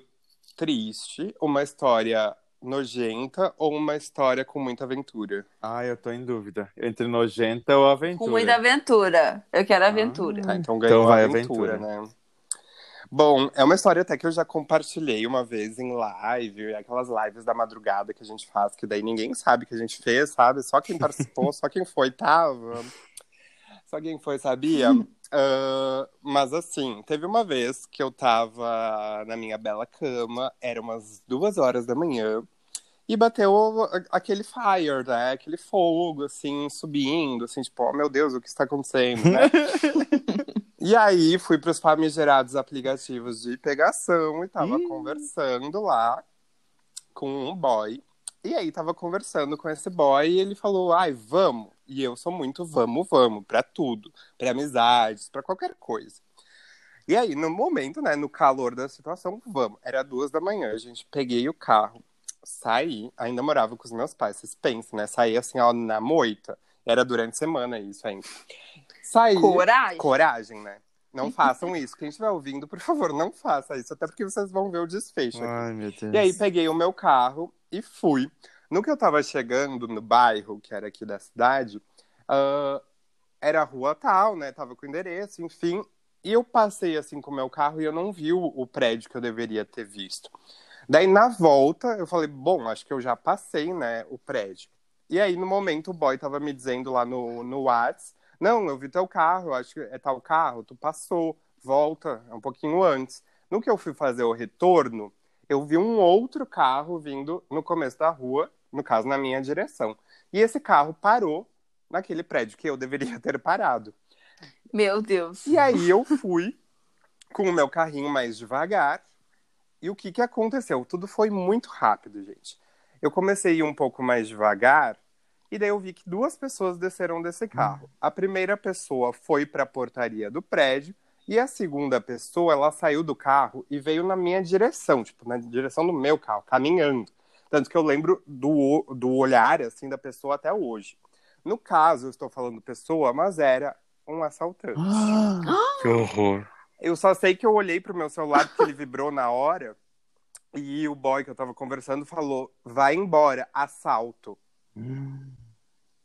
triste, uma história nojenta ou uma história com muita aventura? Ah, eu tô em dúvida. Entre nojenta ou aventura. Com muita aventura. Eu quero aventura. Tá, então ganhou Então vai aventura, aventura. né? Bom, é uma história até que eu já compartilhei uma vez em live, aquelas lives da madrugada que a gente faz, que daí ninguém sabe que a gente fez, sabe? Só quem participou, só quem foi tava. Só quem foi sabia. [LAUGHS] Ah, mas assim, teve uma vez que eu tava na minha bela cama, era umas duas horas da manhã, e bateu aquele fire, né? Aquele fogo, assim, subindo, assim, tipo, oh meu Deus, o que está acontecendo, né? [LAUGHS] E aí fui para os famigerados aplicativos de pegação e tava Ih. conversando lá com um boy. E aí tava conversando com esse boy e ele falou: "Ai, vamos". E eu sou muito vamos, vamos para tudo, para amizades, para qualquer coisa. E aí no momento, né, no calor da situação, vamos. Era duas da manhã, a gente peguei o carro, saí, ainda morava com os meus pais. Vocês pensam, né? Saí assim, ó, na moita. Era durante a semana isso ainda. Saí. Coragem. Coragem, né? Não façam isso. Quem estiver ouvindo, por favor, não faça isso. Até porque vocês vão ver o desfecho. aqui. Ai, meu Deus. E aí peguei o meu carro e fui. No que eu tava chegando no bairro, que era aqui da cidade, ah, era a rua tal, né? Tava com o endereço, enfim. E eu passei assim com o meu carro e eu não vi o, o prédio que eu deveria ter visto. Daí na volta eu falei, bom, acho que eu já passei, né, o prédio. E aí no momento o boy tava me dizendo lá no, no Whats, não, eu vi teu carro, acho que é tal carro, tu passou, volta, é um pouquinho antes. No que eu fui fazer o retorno, eu vi um outro carro vindo no começo da rua, no caso na minha direção. E esse carro parou naquele prédio que eu deveria [LAUGHS] ter parado. Meu Deus. E aí eu fui com o meu carrinho mais devagar. E o que que aconteceu? Tudo foi muito rápido, gente. Eu comecei a ir um pouco mais devagar e daí eu vi que duas pessoas desceram desse carro. A primeira pessoa foi para a portaria do prédio e a segunda pessoa, ela saiu do carro e veio na minha direção, tipo, na direção do meu carro, caminhando. Tanto que eu lembro do, do olhar, assim, da pessoa até hoje. No caso, eu estou falando pessoa, mas era um assaltante. que horror. Eu só sei que eu olhei pro meu celular porque ele vibrou na hora e o boy que eu tava conversando falou: vai embora, assalto.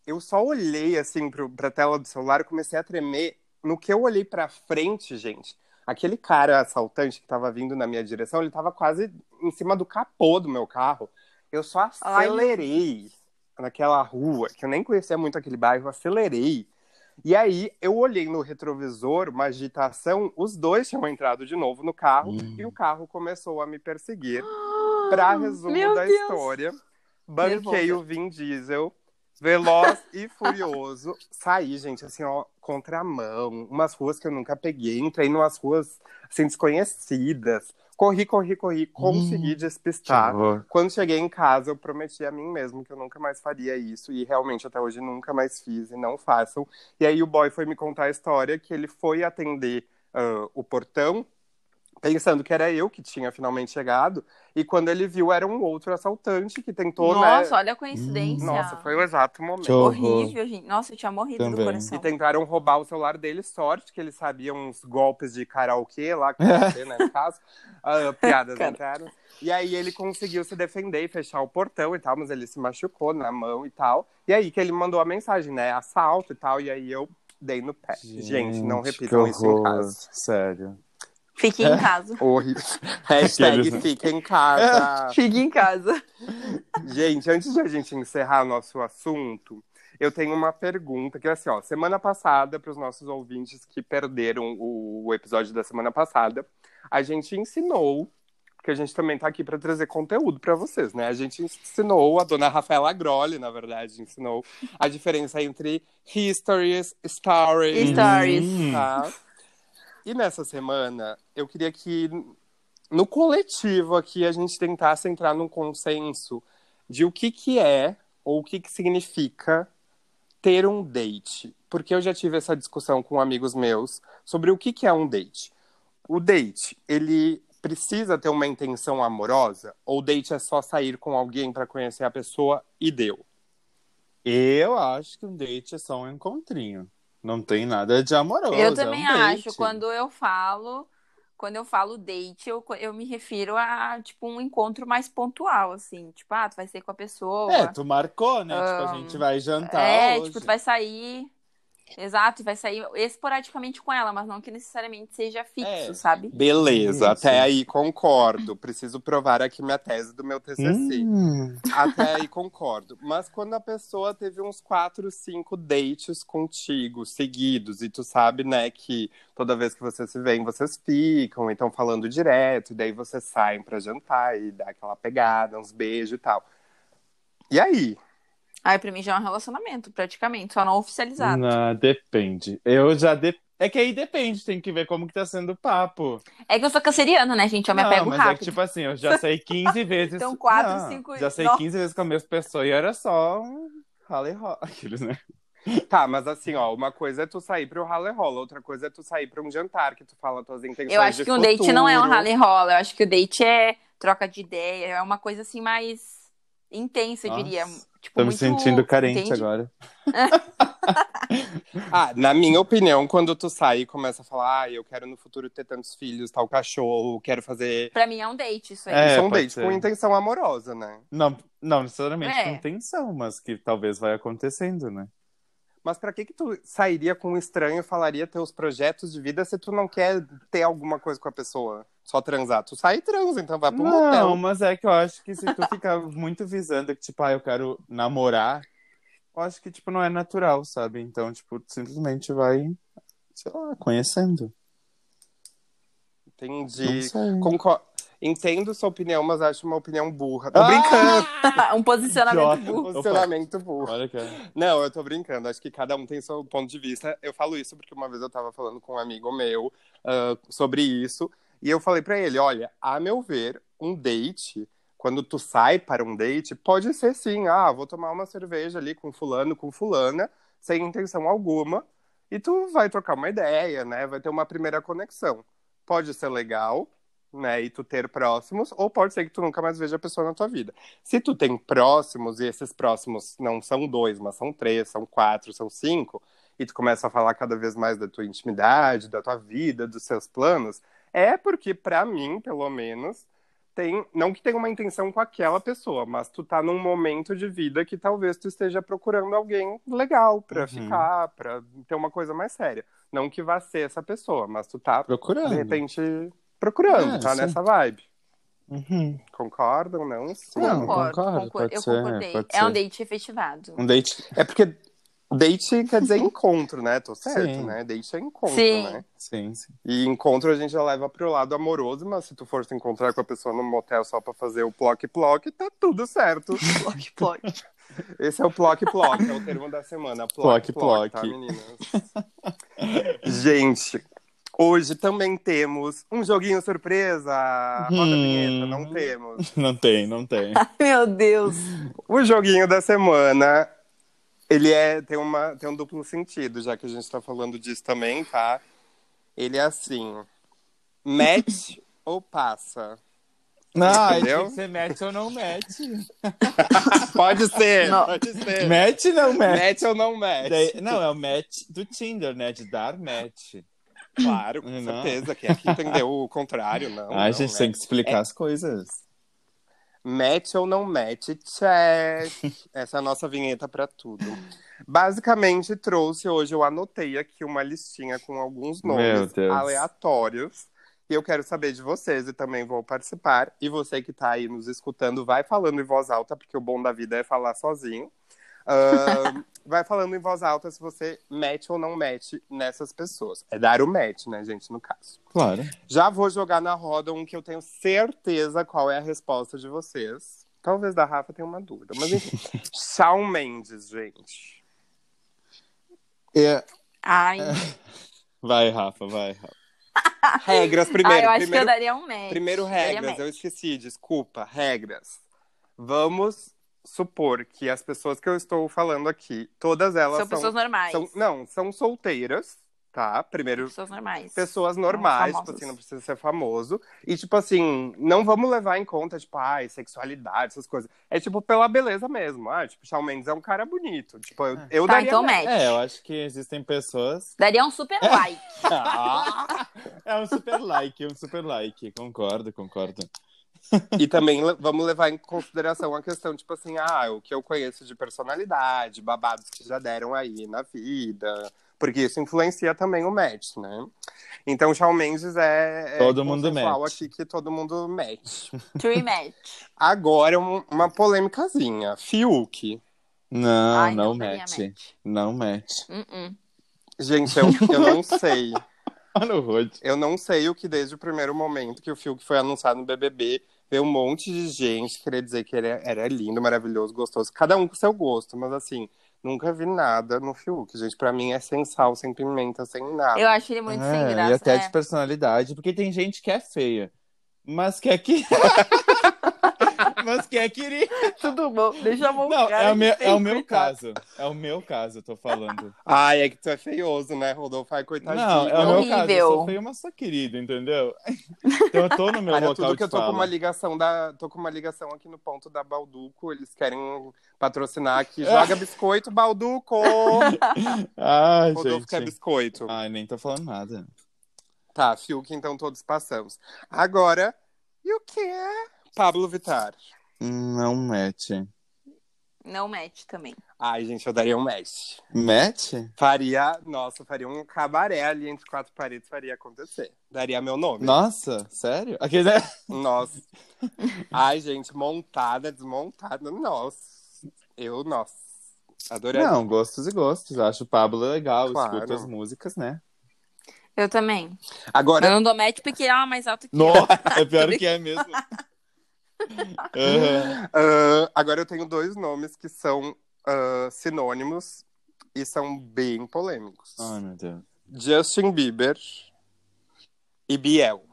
Eu só olhei assim pro, pra tela do celular e comecei a tremer. No que eu olhei pra frente, gente, aquele cara assaltante que tava vindo na minha direção, ele tava quase em cima do capô do meu carro. Eu só Ai, acelerei naquela rua, que eu nem conhecia muito aquele bairro, acelerei. E aí eu olhei no retrovisor, uma agitação, os dois tinham entrado de novo no carro Hum. e o carro começou a me perseguir. [GASPS] Pra resumo Meu da Deus. história, banquei o Vin Diesel, veloz [LAUGHS] e furioso. Saí, gente, assim, ó, contramão, umas ruas que eu nunca peguei, entrei em umas ruas, assim, desconhecidas. Corri, corri, corri, consegui Que despistar. Quando cheguei em casa, eu prometi a mim mesmo que eu nunca mais faria isso. E realmente, até hoje, nunca mais fiz e não façam. E aí o boy foi me contar a história que ele foi atender ah, o portão, pensando que era eu que tinha finalmente chegado. E quando ele viu, era um outro assaltante que tentou, Nossa, né? olha a coincidência. Nossa, foi o exato momento. Horrível, gente. Nossa, eu tinha morrido Também. do E coração. tentaram roubar o celular dele, sorte que ele sabia uns golpes de karaokê lá, karaokê, [LAUGHS] né, no caso, ah, piadas internas. E aí ele conseguiu se defender e fechar o portão e tal, mas ele se machucou na mão e tal. E aí que ele mandou a mensagem, né, assalto e tal, e aí eu dei no pé. Gente, não que repitam isso em casa. Sério. [LAUGHS] [LAUGHS] Fique em casa. Horrível. Hashtag fica em casa. Fique em casa. Gente, antes de a gente encerrar nosso assunto, eu tenho uma pergunta que é assim, ó, semana passada, para os nossos ouvintes que perderam o, o episódio da semana passada, a gente ensinou, porque a gente também tá aqui para trazer conteúdo para vocês, né? A gente ensinou, a dona Rafaela Grolli, na verdade, ensinou a diferença entre histories, stories, Stories. Tá? E nessa semana, eu queria que no coletivo aqui a gente tentasse entrar num consenso de o que que é ou o que que significa ter um date. Porque eu já tive essa discussão com amigos meus sobre o que que é um date. O date, ele precisa ter uma intenção amorosa? Ou date é só sair com alguém pra conhecer a pessoa e deu? Eu acho que um date é só um encontrinho. Não tem nada de amoroso. Eu é um também date. acho. Quando eu falo, quando eu falo date, eu, eu me refiro a, tipo, um encontro mais pontual, assim. Tipo, ah, tu vai sair com a pessoa. É, tu marcou, né? tipo, a gente vai jantar. É, hoje. tipo, tu vai sair. Exato, e vai sair esporadicamente com ela, mas não que necessariamente seja fixo, É. sabe? Beleza, Isso. até aí concordo. Preciso provar aqui minha tese do meu TCC. Hum. Até aí concordo. Mas quando a pessoa teve uns quatro, cinco dates contigo, seguidos, e tu sabe, né, que toda vez que vocês se veem, vocês ficam, então falando direto, e daí vocês saem pra jantar e dá aquela pegada, uns beijos e tal. E aí? Aí pra mim já é um relacionamento, praticamente, só não oficializado. Não, depende. Eu já. De... É que aí depende, tem que ver como que tá sendo o papo. É que eu sou canceriana, né, gente? Eu me não, apego mas é rápido. que, tipo assim, eu já saí [LAUGHS] 15 vezes. Então, quatro, Não, cinco- Já saí Nossa. 15 vezes com a mesma pessoa e era só um rally roll. [LAUGHS] Aqueles, né? Tá, mas assim, ó, uma coisa é tu sair pro rally rola, outra coisa é tu sair pra um jantar, que tu fala tuas intenções Eu acho de que um date não é um futuro. rally rola. Eu acho que o date é troca de ideia, é uma coisa assim mais intensa, eu Nossa, diria. Tipo, Tô me sentindo carente entende? agora. [LAUGHS] Ah, na minha opinião, quando tu sai e começa a falar, ah, eu quero no futuro ter tantos filhos, tal cachorro, quero fazer. Pra mim é um date isso aí. É, Isso é um date ser. com intenção amorosa, né? Não, não necessariamente É. com intenção, mas que talvez vai acontecendo, né? Mas pra que que tu sairia com um estranho e falaria teus projetos de vida se tu não quer ter alguma coisa com a pessoa? Só transar. Tu sai e transa, então vai pro Não, motel. mas é que eu acho que se tu ficar muito visando que, tipo, ah, eu quero namorar, eu acho que, tipo, não é natural, sabe? Então, tipo, tu simplesmente vai, sei lá, conhecendo. Não Entendi. sei. Concor- Entendo sua opinião, mas acho uma opinião burra. Tô Ah! brincando. [LAUGHS] um posicionamento Idiota. burro. Posicionamento burro. Olha, cara. Não, eu tô brincando. Acho que cada um tem seu ponto de vista. Eu falo isso porque uma vez eu tava falando com um amigo meu ah, sobre isso. E eu falei pra ele: olha, a meu ver, um date, quando tu sai para um date, pode ser sim. Ah, vou tomar uma cerveja ali com fulano, com fulana, sem intenção alguma. E tu vai trocar uma ideia, né? Vai ter uma primeira conexão. Pode ser legal, né? E tu ter próximos, ou pode ser que tu nunca mais veja a pessoa na tua vida. Se tu tem próximos, e esses próximos não são dois, mas são três, são quatro, são cinco, e tu começa a falar cada vez mais da tua intimidade, da tua vida, dos seus planos, é porque, pra mim, pelo menos, tem. Não que tenha uma intenção com aquela pessoa, mas tu tá num momento de vida que talvez tu esteja procurando alguém legal pra Uhum. ficar, pra ter uma coisa mais séria. Não que vá ser essa pessoa, mas tu tá, Procurando. de repente, procurando, É, tá sim. nessa vibe. Uhum. Concordam, não? Sim. Não, Concordo, concordo, concordo, pode eu ser, concordei. pode É um ser. date efetivado. Um date. É porque date quer dizer encontro, né? Tô certo, Sim. né? Date é encontro, Sim. né? Sim, sim. E encontro a gente já leva pro lado amoroso, mas se tu for se encontrar com a pessoa no motel só pra fazer o ploc-ploc, tá tudo certo. [LAUGHS] Ploc, ploc. Esse é o ploc-ploc, é o termo da semana. Ploc-ploc, tá, Ploc-ploc. meninas? gente, hoje também temos um joguinho surpresa. Roda a vinheta, Hum. não temos. Não tem, não tem. [LAUGHS] Meu Deus. O joguinho da semana, ele é, tem, uma, tem um duplo sentido, já que a gente tá falando disso também, tá? Ele é assim, match [LAUGHS] ou passa? Não, Entendeu? você mete ou não mete. [LAUGHS] Pode ser, Não. pode ser. Mete ou não mete? Match ou não match? Daí- não, é o match do Tinder, né? De dar match. Claro, com Não. certeza. Quem aqui entendeu o contrário, não. Ah, a não, gente né? tem que explicar as coisas. Match ou não match, check. [LAUGHS] Essa é a nossa vinheta pra tudo. Basicamente, trouxe hoje, eu anotei aqui uma listinha com alguns nomes aleatórios. E eu quero saber de vocês e também vou participar. E você que tá aí nos escutando, vai falando em voz alta, porque o bom da vida é falar sozinho. Ahn, vai falando em voz alta se você match ou não match nessas pessoas. É dar o match, né, gente, no caso. Claro. Já vou jogar na roda um que eu tenho certeza qual é a resposta de vocês. Talvez da Rafa tenha uma dúvida, mas enfim. [LAUGHS] Shawn Mendes, gente. É. Ai, [LAUGHS] Vai, Rafa, vai. Rafa. [LAUGHS] Regras ah, primeiro. eu acho que primeiro, eu daria um match. primeiro regras, match. eu esqueci, desculpa. Regras. Vamos supor que as pessoas que eu estou falando aqui, todas elas São são, pessoas normais. são- não, são solteiras, tá? Primeiro, Pessoas normais. pessoas normais, tipo famosas. assim, não precisa ser famoso. E, tipo assim, não vamos levar em conta, tipo, ai, sexualidade, essas coisas. É, tipo, pela beleza mesmo. Ah, tipo, Shawn Mendes é um cara bonito. Tipo, eu, eu Tá, daria... então match. É, eu acho que existem pessoas. Daria um super like. [LAUGHS] Ah, é um super like, um super like. Concordo, concordo. E também vamos levar em consideração a questão, tipo assim, ah, o que eu conheço de personalidade, babados que já deram aí na vida. Porque isso influencia também o match, né? Então, Shawn Mendes é, é Todo mundo consensual match. aqui que todo mundo match. True match. Agora, um- uma polêmicazinha. Fiuk. Não, Ai, não, daria match. match. Não match. Uh-uh. Gente, eu, eu não sei. [LAUGHS] Olha o Rod. Eu não sei o que desde o primeiro momento que o Fiuk foi anunciado no BBB, veio um monte de gente querer dizer que ele era lindo, maravilhoso, gostoso. Cada um com seu gosto, mas assim, nunca vi nada no Fiuk, gente. Pra mim é sem sal, sem pimenta, sem nada. Eu acho ele muito sem É, graça. e até é. de personalidade, porque tem gente que é feia, mas quer que. [LAUGHS] mas quer querer. [LAUGHS] Tudo bom. Deixa eu Não, é o meu, é o meu caso. É o meu caso, eu tô falando. Ai, é que tu é feioso, né, Rodolfo? Ai, coitadinho. Não, é o meu caso. Eu Horrível. sou feio, mas sou querido, entendeu? [LAUGHS] Então eu tô no meu Olha, local tudo que de eu tô com fala. uma ligação da. tô com uma ligação aqui no ponto da Balduco. Eles querem patrocinar É. aqui. [LAUGHS] Joga biscoito, Balduco! Ai, Rodolfo quer gente. biscoito. Ai, nem tô falando nada. Tá, Fiuk, então todos passamos. Agora, e o que é Pablo Vittar? Não match. Não match também. Ai, gente, eu daria um match. Match? Faria, nossa, faria um cabaré ali entre quatro paredes, faria acontecer. Daria meu nome. Nossa, sério? Aquele é... Nossa. Ai, gente, montada, desmontada, nossa. Eu, nossa. Adorei. Não, gostos e gostos. Acho o Pablo legal, Claro. escuto as músicas, né? Eu também. Agora, Eu não dou match porque ela é mais alta que eu. Nossa, é pior que é mesmo. [LAUGHS] Ah, [LAUGHS] agora eu tenho dois nomes que são ah, sinônimos e são bem polêmicos. Ai, meu Deus. Justin Bieber e Biel.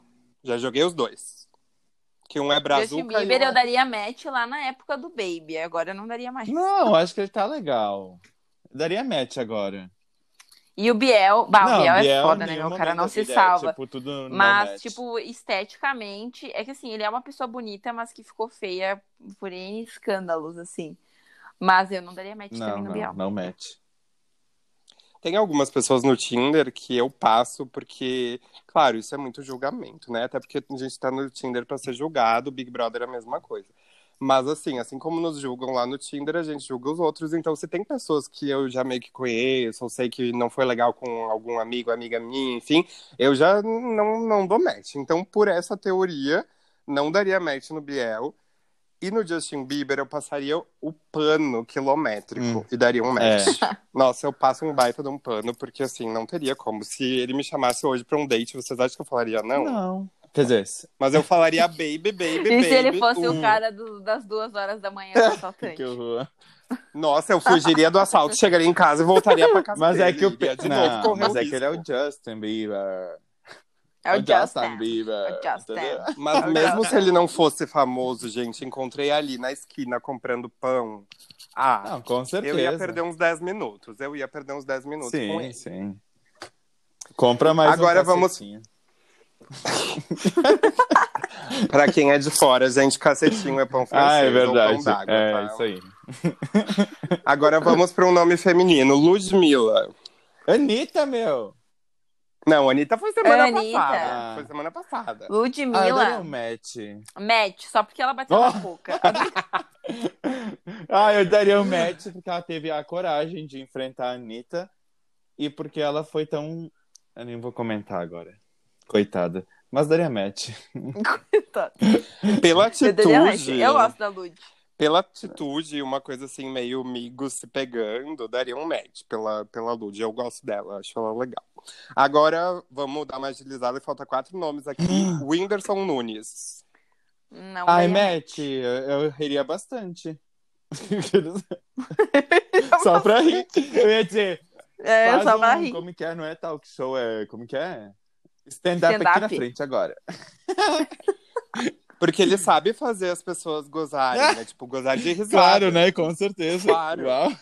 Já joguei os dois. Que um é Justin brazuca e Bieber um é- eu daria match lá na época do Baby. Agora eu não daria mais. Não, acho que ele tá legal. Daria match agora. E o Biel. Bah, o não, Biel, é Biel, foda, né? Meu cara não se é, salva. tipo, Mas, match. tipo, esteticamente, é que assim, ele é uma pessoa bonita, mas que ficou feia por N escândalos, assim. Mas eu não daria match Não, também no Biel. não, não match. Tem algumas pessoas no Tinder que eu passo porque, claro, isso é muito julgamento, né? Até porque a gente tá no Tinder pra ser julgado, o Big Brother é a mesma coisa. Mas assim, assim como nos julgam lá no Tinder, a gente julga os outros. Então, se tem pessoas que eu já meio que conheço, ou sei que não foi legal com algum amigo, amiga minha, enfim, eu já não, não dou match. Então, por essa teoria, não daria match no Biel. E no Justin Bieber, eu passaria o pano quilométrico Hum. e daria um match. [LAUGHS] Nossa, eu passo um baita de um pano, porque assim, não teria como. Se ele me chamasse hoje pra um date, vocês acham que eu falaria não? Não. Quer dizer, Mas eu falaria baby, baby, baby. [LAUGHS] E se ele fosse um. o cara do- das duas horas da manhã do assaltante? [LAUGHS] que horror. Nossa, eu fugiria do assalto, chegaria em casa e voltaria pra casa Mas é dele, que o pe... de novo não, mas o é que ele é o risco. Justin Bieber. É o Justin. Bieber. É o Justin. Mas É o mesmo Justin. se ele não fosse famoso, gente, encontrei ali na esquina comprando pão. Ah, Não, com certeza. eu ia perder uns 10 minutos. Eu ia perder uns 10 minutos com Sim, ele. sim. Compra mais Agora um vamos- cacetinho. [LAUGHS] Pra quem é de fora, gente, cacetinho é pão francês Ah, é verdade. é, tá? isso aí. [LAUGHS] Agora vamos para um nome feminino, Ludmilla. Anitta, meu! Não, Anitta foi semana Anitta. passada. Foi semana passada. Ah, eu Ludmilla, daria um match. match, só porque ela bateu Oh. na boca. [LAUGHS] Ah, eu daria um match porque ela teve a coragem de enfrentar a Anitta e porque ela foi tão. Eu nem vou comentar agora. Coitada. Mas daria match. Pela Eu daria match. atitude. Eu gosto da Lud. Pela atitude, uma coisa assim, meio amigos se pegando, daria um match pela, pela Lud. Eu gosto dela, acho ela legal. Agora, vamos dar uma agilizada, falta quatro nomes aqui. [GASPS] Whindersson Nunes. Não Ai, daria match, eu, eu riria bastante. [LAUGHS] Só pra rir. Eu ia dizer. É, faz só um, pra rir. Como que é? Não é talk show, é. Como que é? Stand-up aqui Stand-up. na frente agora. [LAUGHS] Porque ele sabe fazer as pessoas gozarem, né? Tipo, gozar de risada. Claro, né? Com certeza. Claro. Uau.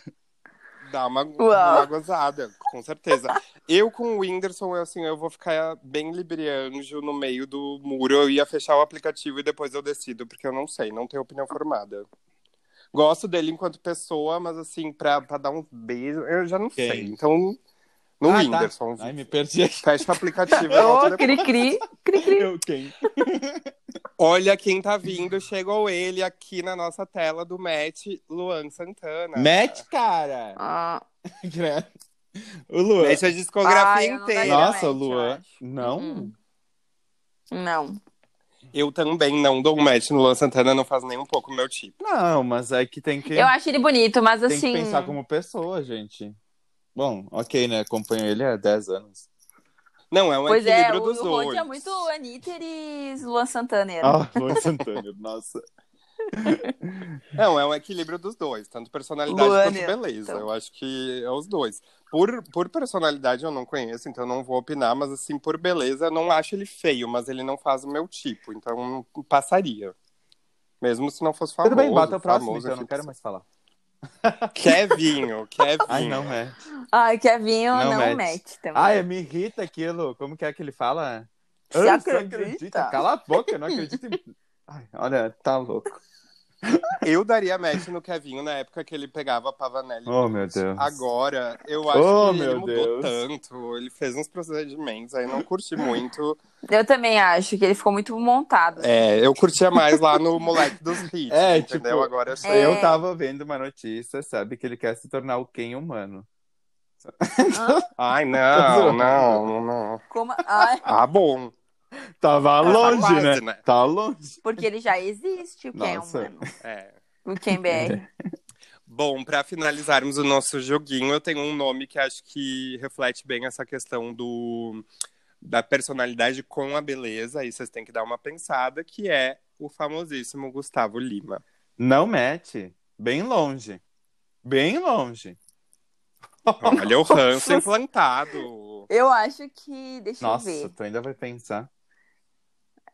Dá uma, Uau. uma gozada, com certeza. Eu com o Whindersson, eu, assim, eu vou ficar bem librianjo no meio do muro. Eu ia fechar o aplicativo e depois eu decido, porque eu não sei, não tenho opinião formada. Gosto dele enquanto pessoa, mas assim, pra, pra dar um beijo, eu já não Quem? sei. Então, no Ah, tá. Whindersson. Ai, me perdi aqui. Fecha o aplicativo Ô, depois. cri-cri, cri-cri. Eu, quem? [LAUGHS] Olha quem tá vindo, chegou ele aqui na nossa tela do Match, Luan Santana. Matt, cara. Ah. [LAUGHS] O Luan. Match a discografia não inteira. Nossa, o match, eu Luan. Não? Hum. não. Eu também não dou um match no Luan Santana, não faz nem um pouco o meu tipo. Não, mas é que tem que, Eu acho ele bonito, mas tem assim. que pensar como pessoa, gente. Bom, ok, né? Acompanho ele há 10 anos. Não, é um Pois é, equilíbrio o, dos o dois. Rod é muito Anitta e Luan Santana. Ah, Luan Santana, nossa. [LAUGHS] Não, é um equilíbrio dos dois, tanto personalidade Luan, quanto beleza. então. Eu acho que é os dois. Por, por personalidade eu não conheço, então eu não vou opinar, mas assim, por beleza, eu não acho ele feio, mas ele não faz o meu tipo, então passaria. Mesmo se não fosse famoso. Tudo bem, bota o próximo, famoso, então eu não assim, quero mais falar. Kevinho, Kevinho. Ai, não, é. Ai, Kevinho Não não, mete. mete também. Ai, me irrita aquilo. Como que é que ele fala? Você Ah, acredita? Cala a boca, eu não acredito em... Ai, olha, tá louco. Eu daria match no Kevinho na época que ele pegava a Pavanelli. Oh, meu Deus. Agora, eu acho Oh, que ele meu mudou Deus. tanto. Ele fez uns procedimentos, aí não curti muito. Eu também acho que ele ficou muito montado. É, eu curtia mais lá no Moleque dos Hits, [LAUGHS] É, entendeu? tipo, Agora eu sei. É. Eu tava vendo uma notícia, sabe, que ele quer se tornar o Ken humano. Ai, não, não, não. Como... Ai, Ah, bom. Tava Tá longe, quase, né? né? Tá longe. porque ele já existe, o Ken, Nossa. mano. É. O Ken BR. Bom, pra finalizarmos o nosso joguinho, eu tenho um nome que acho que reflete bem essa questão do da personalidade com a beleza, aí vocês têm que dar uma pensada, que é o famosíssimo Gustavo Lima. Não mete. Bem longe. Bem longe. Olha o [LAUGHS] ranço implantado. Eu acho que. Deixa Nossa, eu ver. tu ainda vai pensar.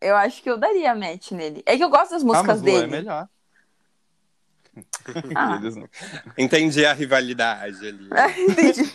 Eu acho que eu daria match nele. É que eu gosto das ah, músicas mas Luan é dele. melhor. Ah. [LAUGHS] Não- Entendi a rivalidade ali. [LAUGHS] Entendi.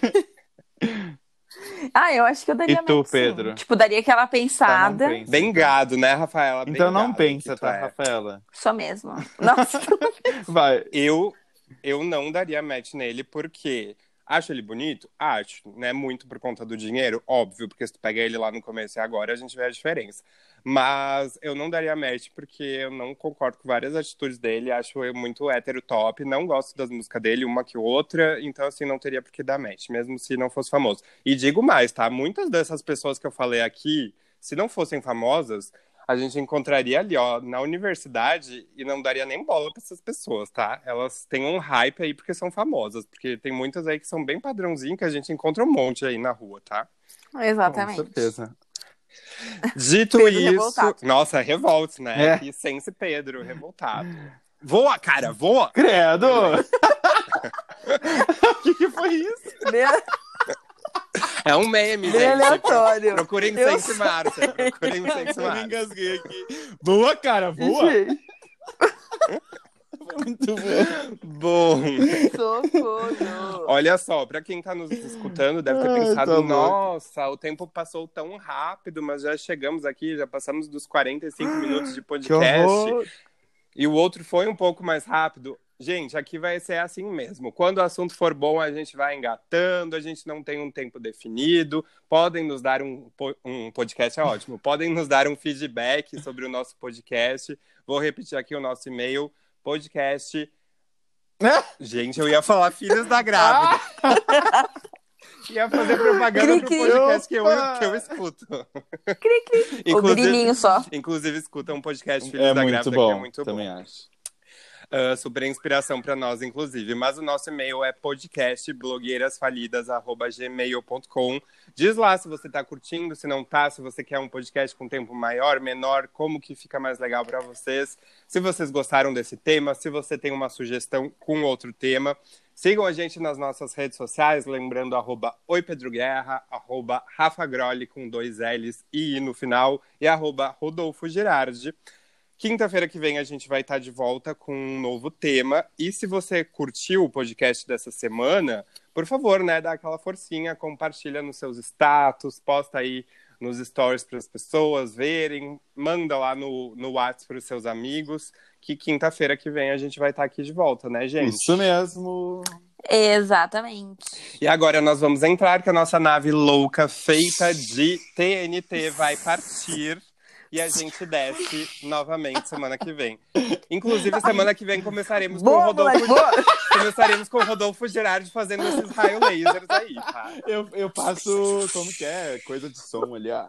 Ah, eu acho que eu daria E tu, sim. Pedro? Tipo, daria aquela Tá, pensada. pensa, Bem gado, né, Rafaela? Bem Então não pensa, tá, é. Rafaela? Só mesmo. Nossa. [LAUGHS] Vai. Eu, eu não daria match nele porque acho ele bonito? Acho, né? Muito por conta do dinheiro, óbvio, porque se tu pega ele lá no começo e agora, a gente vê a diferença. Mas eu não daria match porque eu não concordo com várias atitudes dele, acho eu muito hétero top, não gosto das músicas dele, uma que outra, então assim, não teria por que dar match, mesmo se não fosse famoso. E digo mais, tá? Muitas dessas pessoas que eu falei aqui, se não fossem famosas, a gente encontraria ali, ó, na universidade e não daria nem bola pra essas pessoas, tá? Elas têm um hype aí porque são famosas, porque tem muitas aí que são bem padrãozinho que a gente encontra um monte aí na rua, tá? Exatamente. Com certeza. [LAUGHS] Dito Pedro isso, revoltado. nossa, revolte, né? É. Aqui Sense Pedro, revoltado. Voa, cara, voa! Credo! [LAUGHS] O que, que foi isso? É um meme, gente. aleatório. Procurem Sense Márcia, procurem [LAUGHS] Sense Eu me engasguei aqui. Boa, cara, boa! Muito bom. Bom, socorro. olha só, pra quem tá nos escutando, deve ter Ai, pensado, tá nossa, o tempo passou tão rápido, mas já chegamos aqui, já passamos dos 45 minutos de podcast. E o outro foi um pouco mais rápido. Gente, aqui vai ser assim mesmo. Quando o assunto for bom, a gente vai engatando, a gente não tem um tempo definido. Podem nos dar um, um podcast, é ótimo. [LAUGHS] Podem nos dar um feedback sobre o nosso podcast. Vou repetir aqui o nosso e-mail: podcast. [LAUGHS] Gente, eu ia falar Filhos da Grávida. [LAUGHS] ia fazer propaganda pro Cri-cri. podcast que eu, que eu escuto. O Inclusive, grilinho só. inclusive, escuta um podcast Filhos É da Grávida, bom, que é muito bom. também acho. Ah, super inspiração para nós, inclusive. Mas o nosso e-mail é podcastblogueirasfalidas.gmail.com. Diz lá se você tá curtindo, se não tá, se você quer um podcast com tempo maior, menor, como que fica mais legal para vocês. Se vocês gostaram desse tema, se você tem uma sugestão com outro tema. Sigam a gente nas nossas redes sociais, lembrando arroba Oi Pedro Guerra, arroba Rafa Grolli com dois L's e I no final, e arroba Rodolfo. Quinta-feira que vem a gente vai estar de volta com um novo tema. E se você curtiu o podcast dessa semana, por favor, né, dá aquela forcinha, compartilha nos seus status, posta aí nos stories para as pessoas verem, manda lá no, no WhatsApp para os seus amigos, que quinta-feira que vem a gente vai estar aqui de volta, né, gente? Isso mesmo. Exatamente. E agora nós vamos entrar, que a nossa nave louca, feita de TNT, vai partir. E a gente desce novamente semana que vem. Inclusive, semana que vem começaremos com o Boa, Rodolfo. moleque, boa. Começaremos com o Rodolfo Gerardi fazendo esses raio lasers aí, tá? Eu, eu passo, como que é? Coisa de som ali, ó.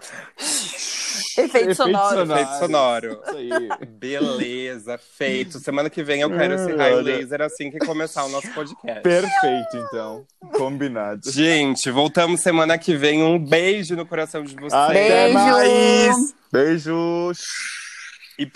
[LAUGHS] [LAUGHS] Efeito sonoro. Efeito sonoro. Isso aí. Beleza, feito. Semana que vem eu quero esse raio laser assim que começar o nosso [LAUGHS] podcast. Perfeito, então. Combinado. Gente, voltamos semana que vem. Um beijo no coração de vocês. Até Beijo. mais. Beijo. E...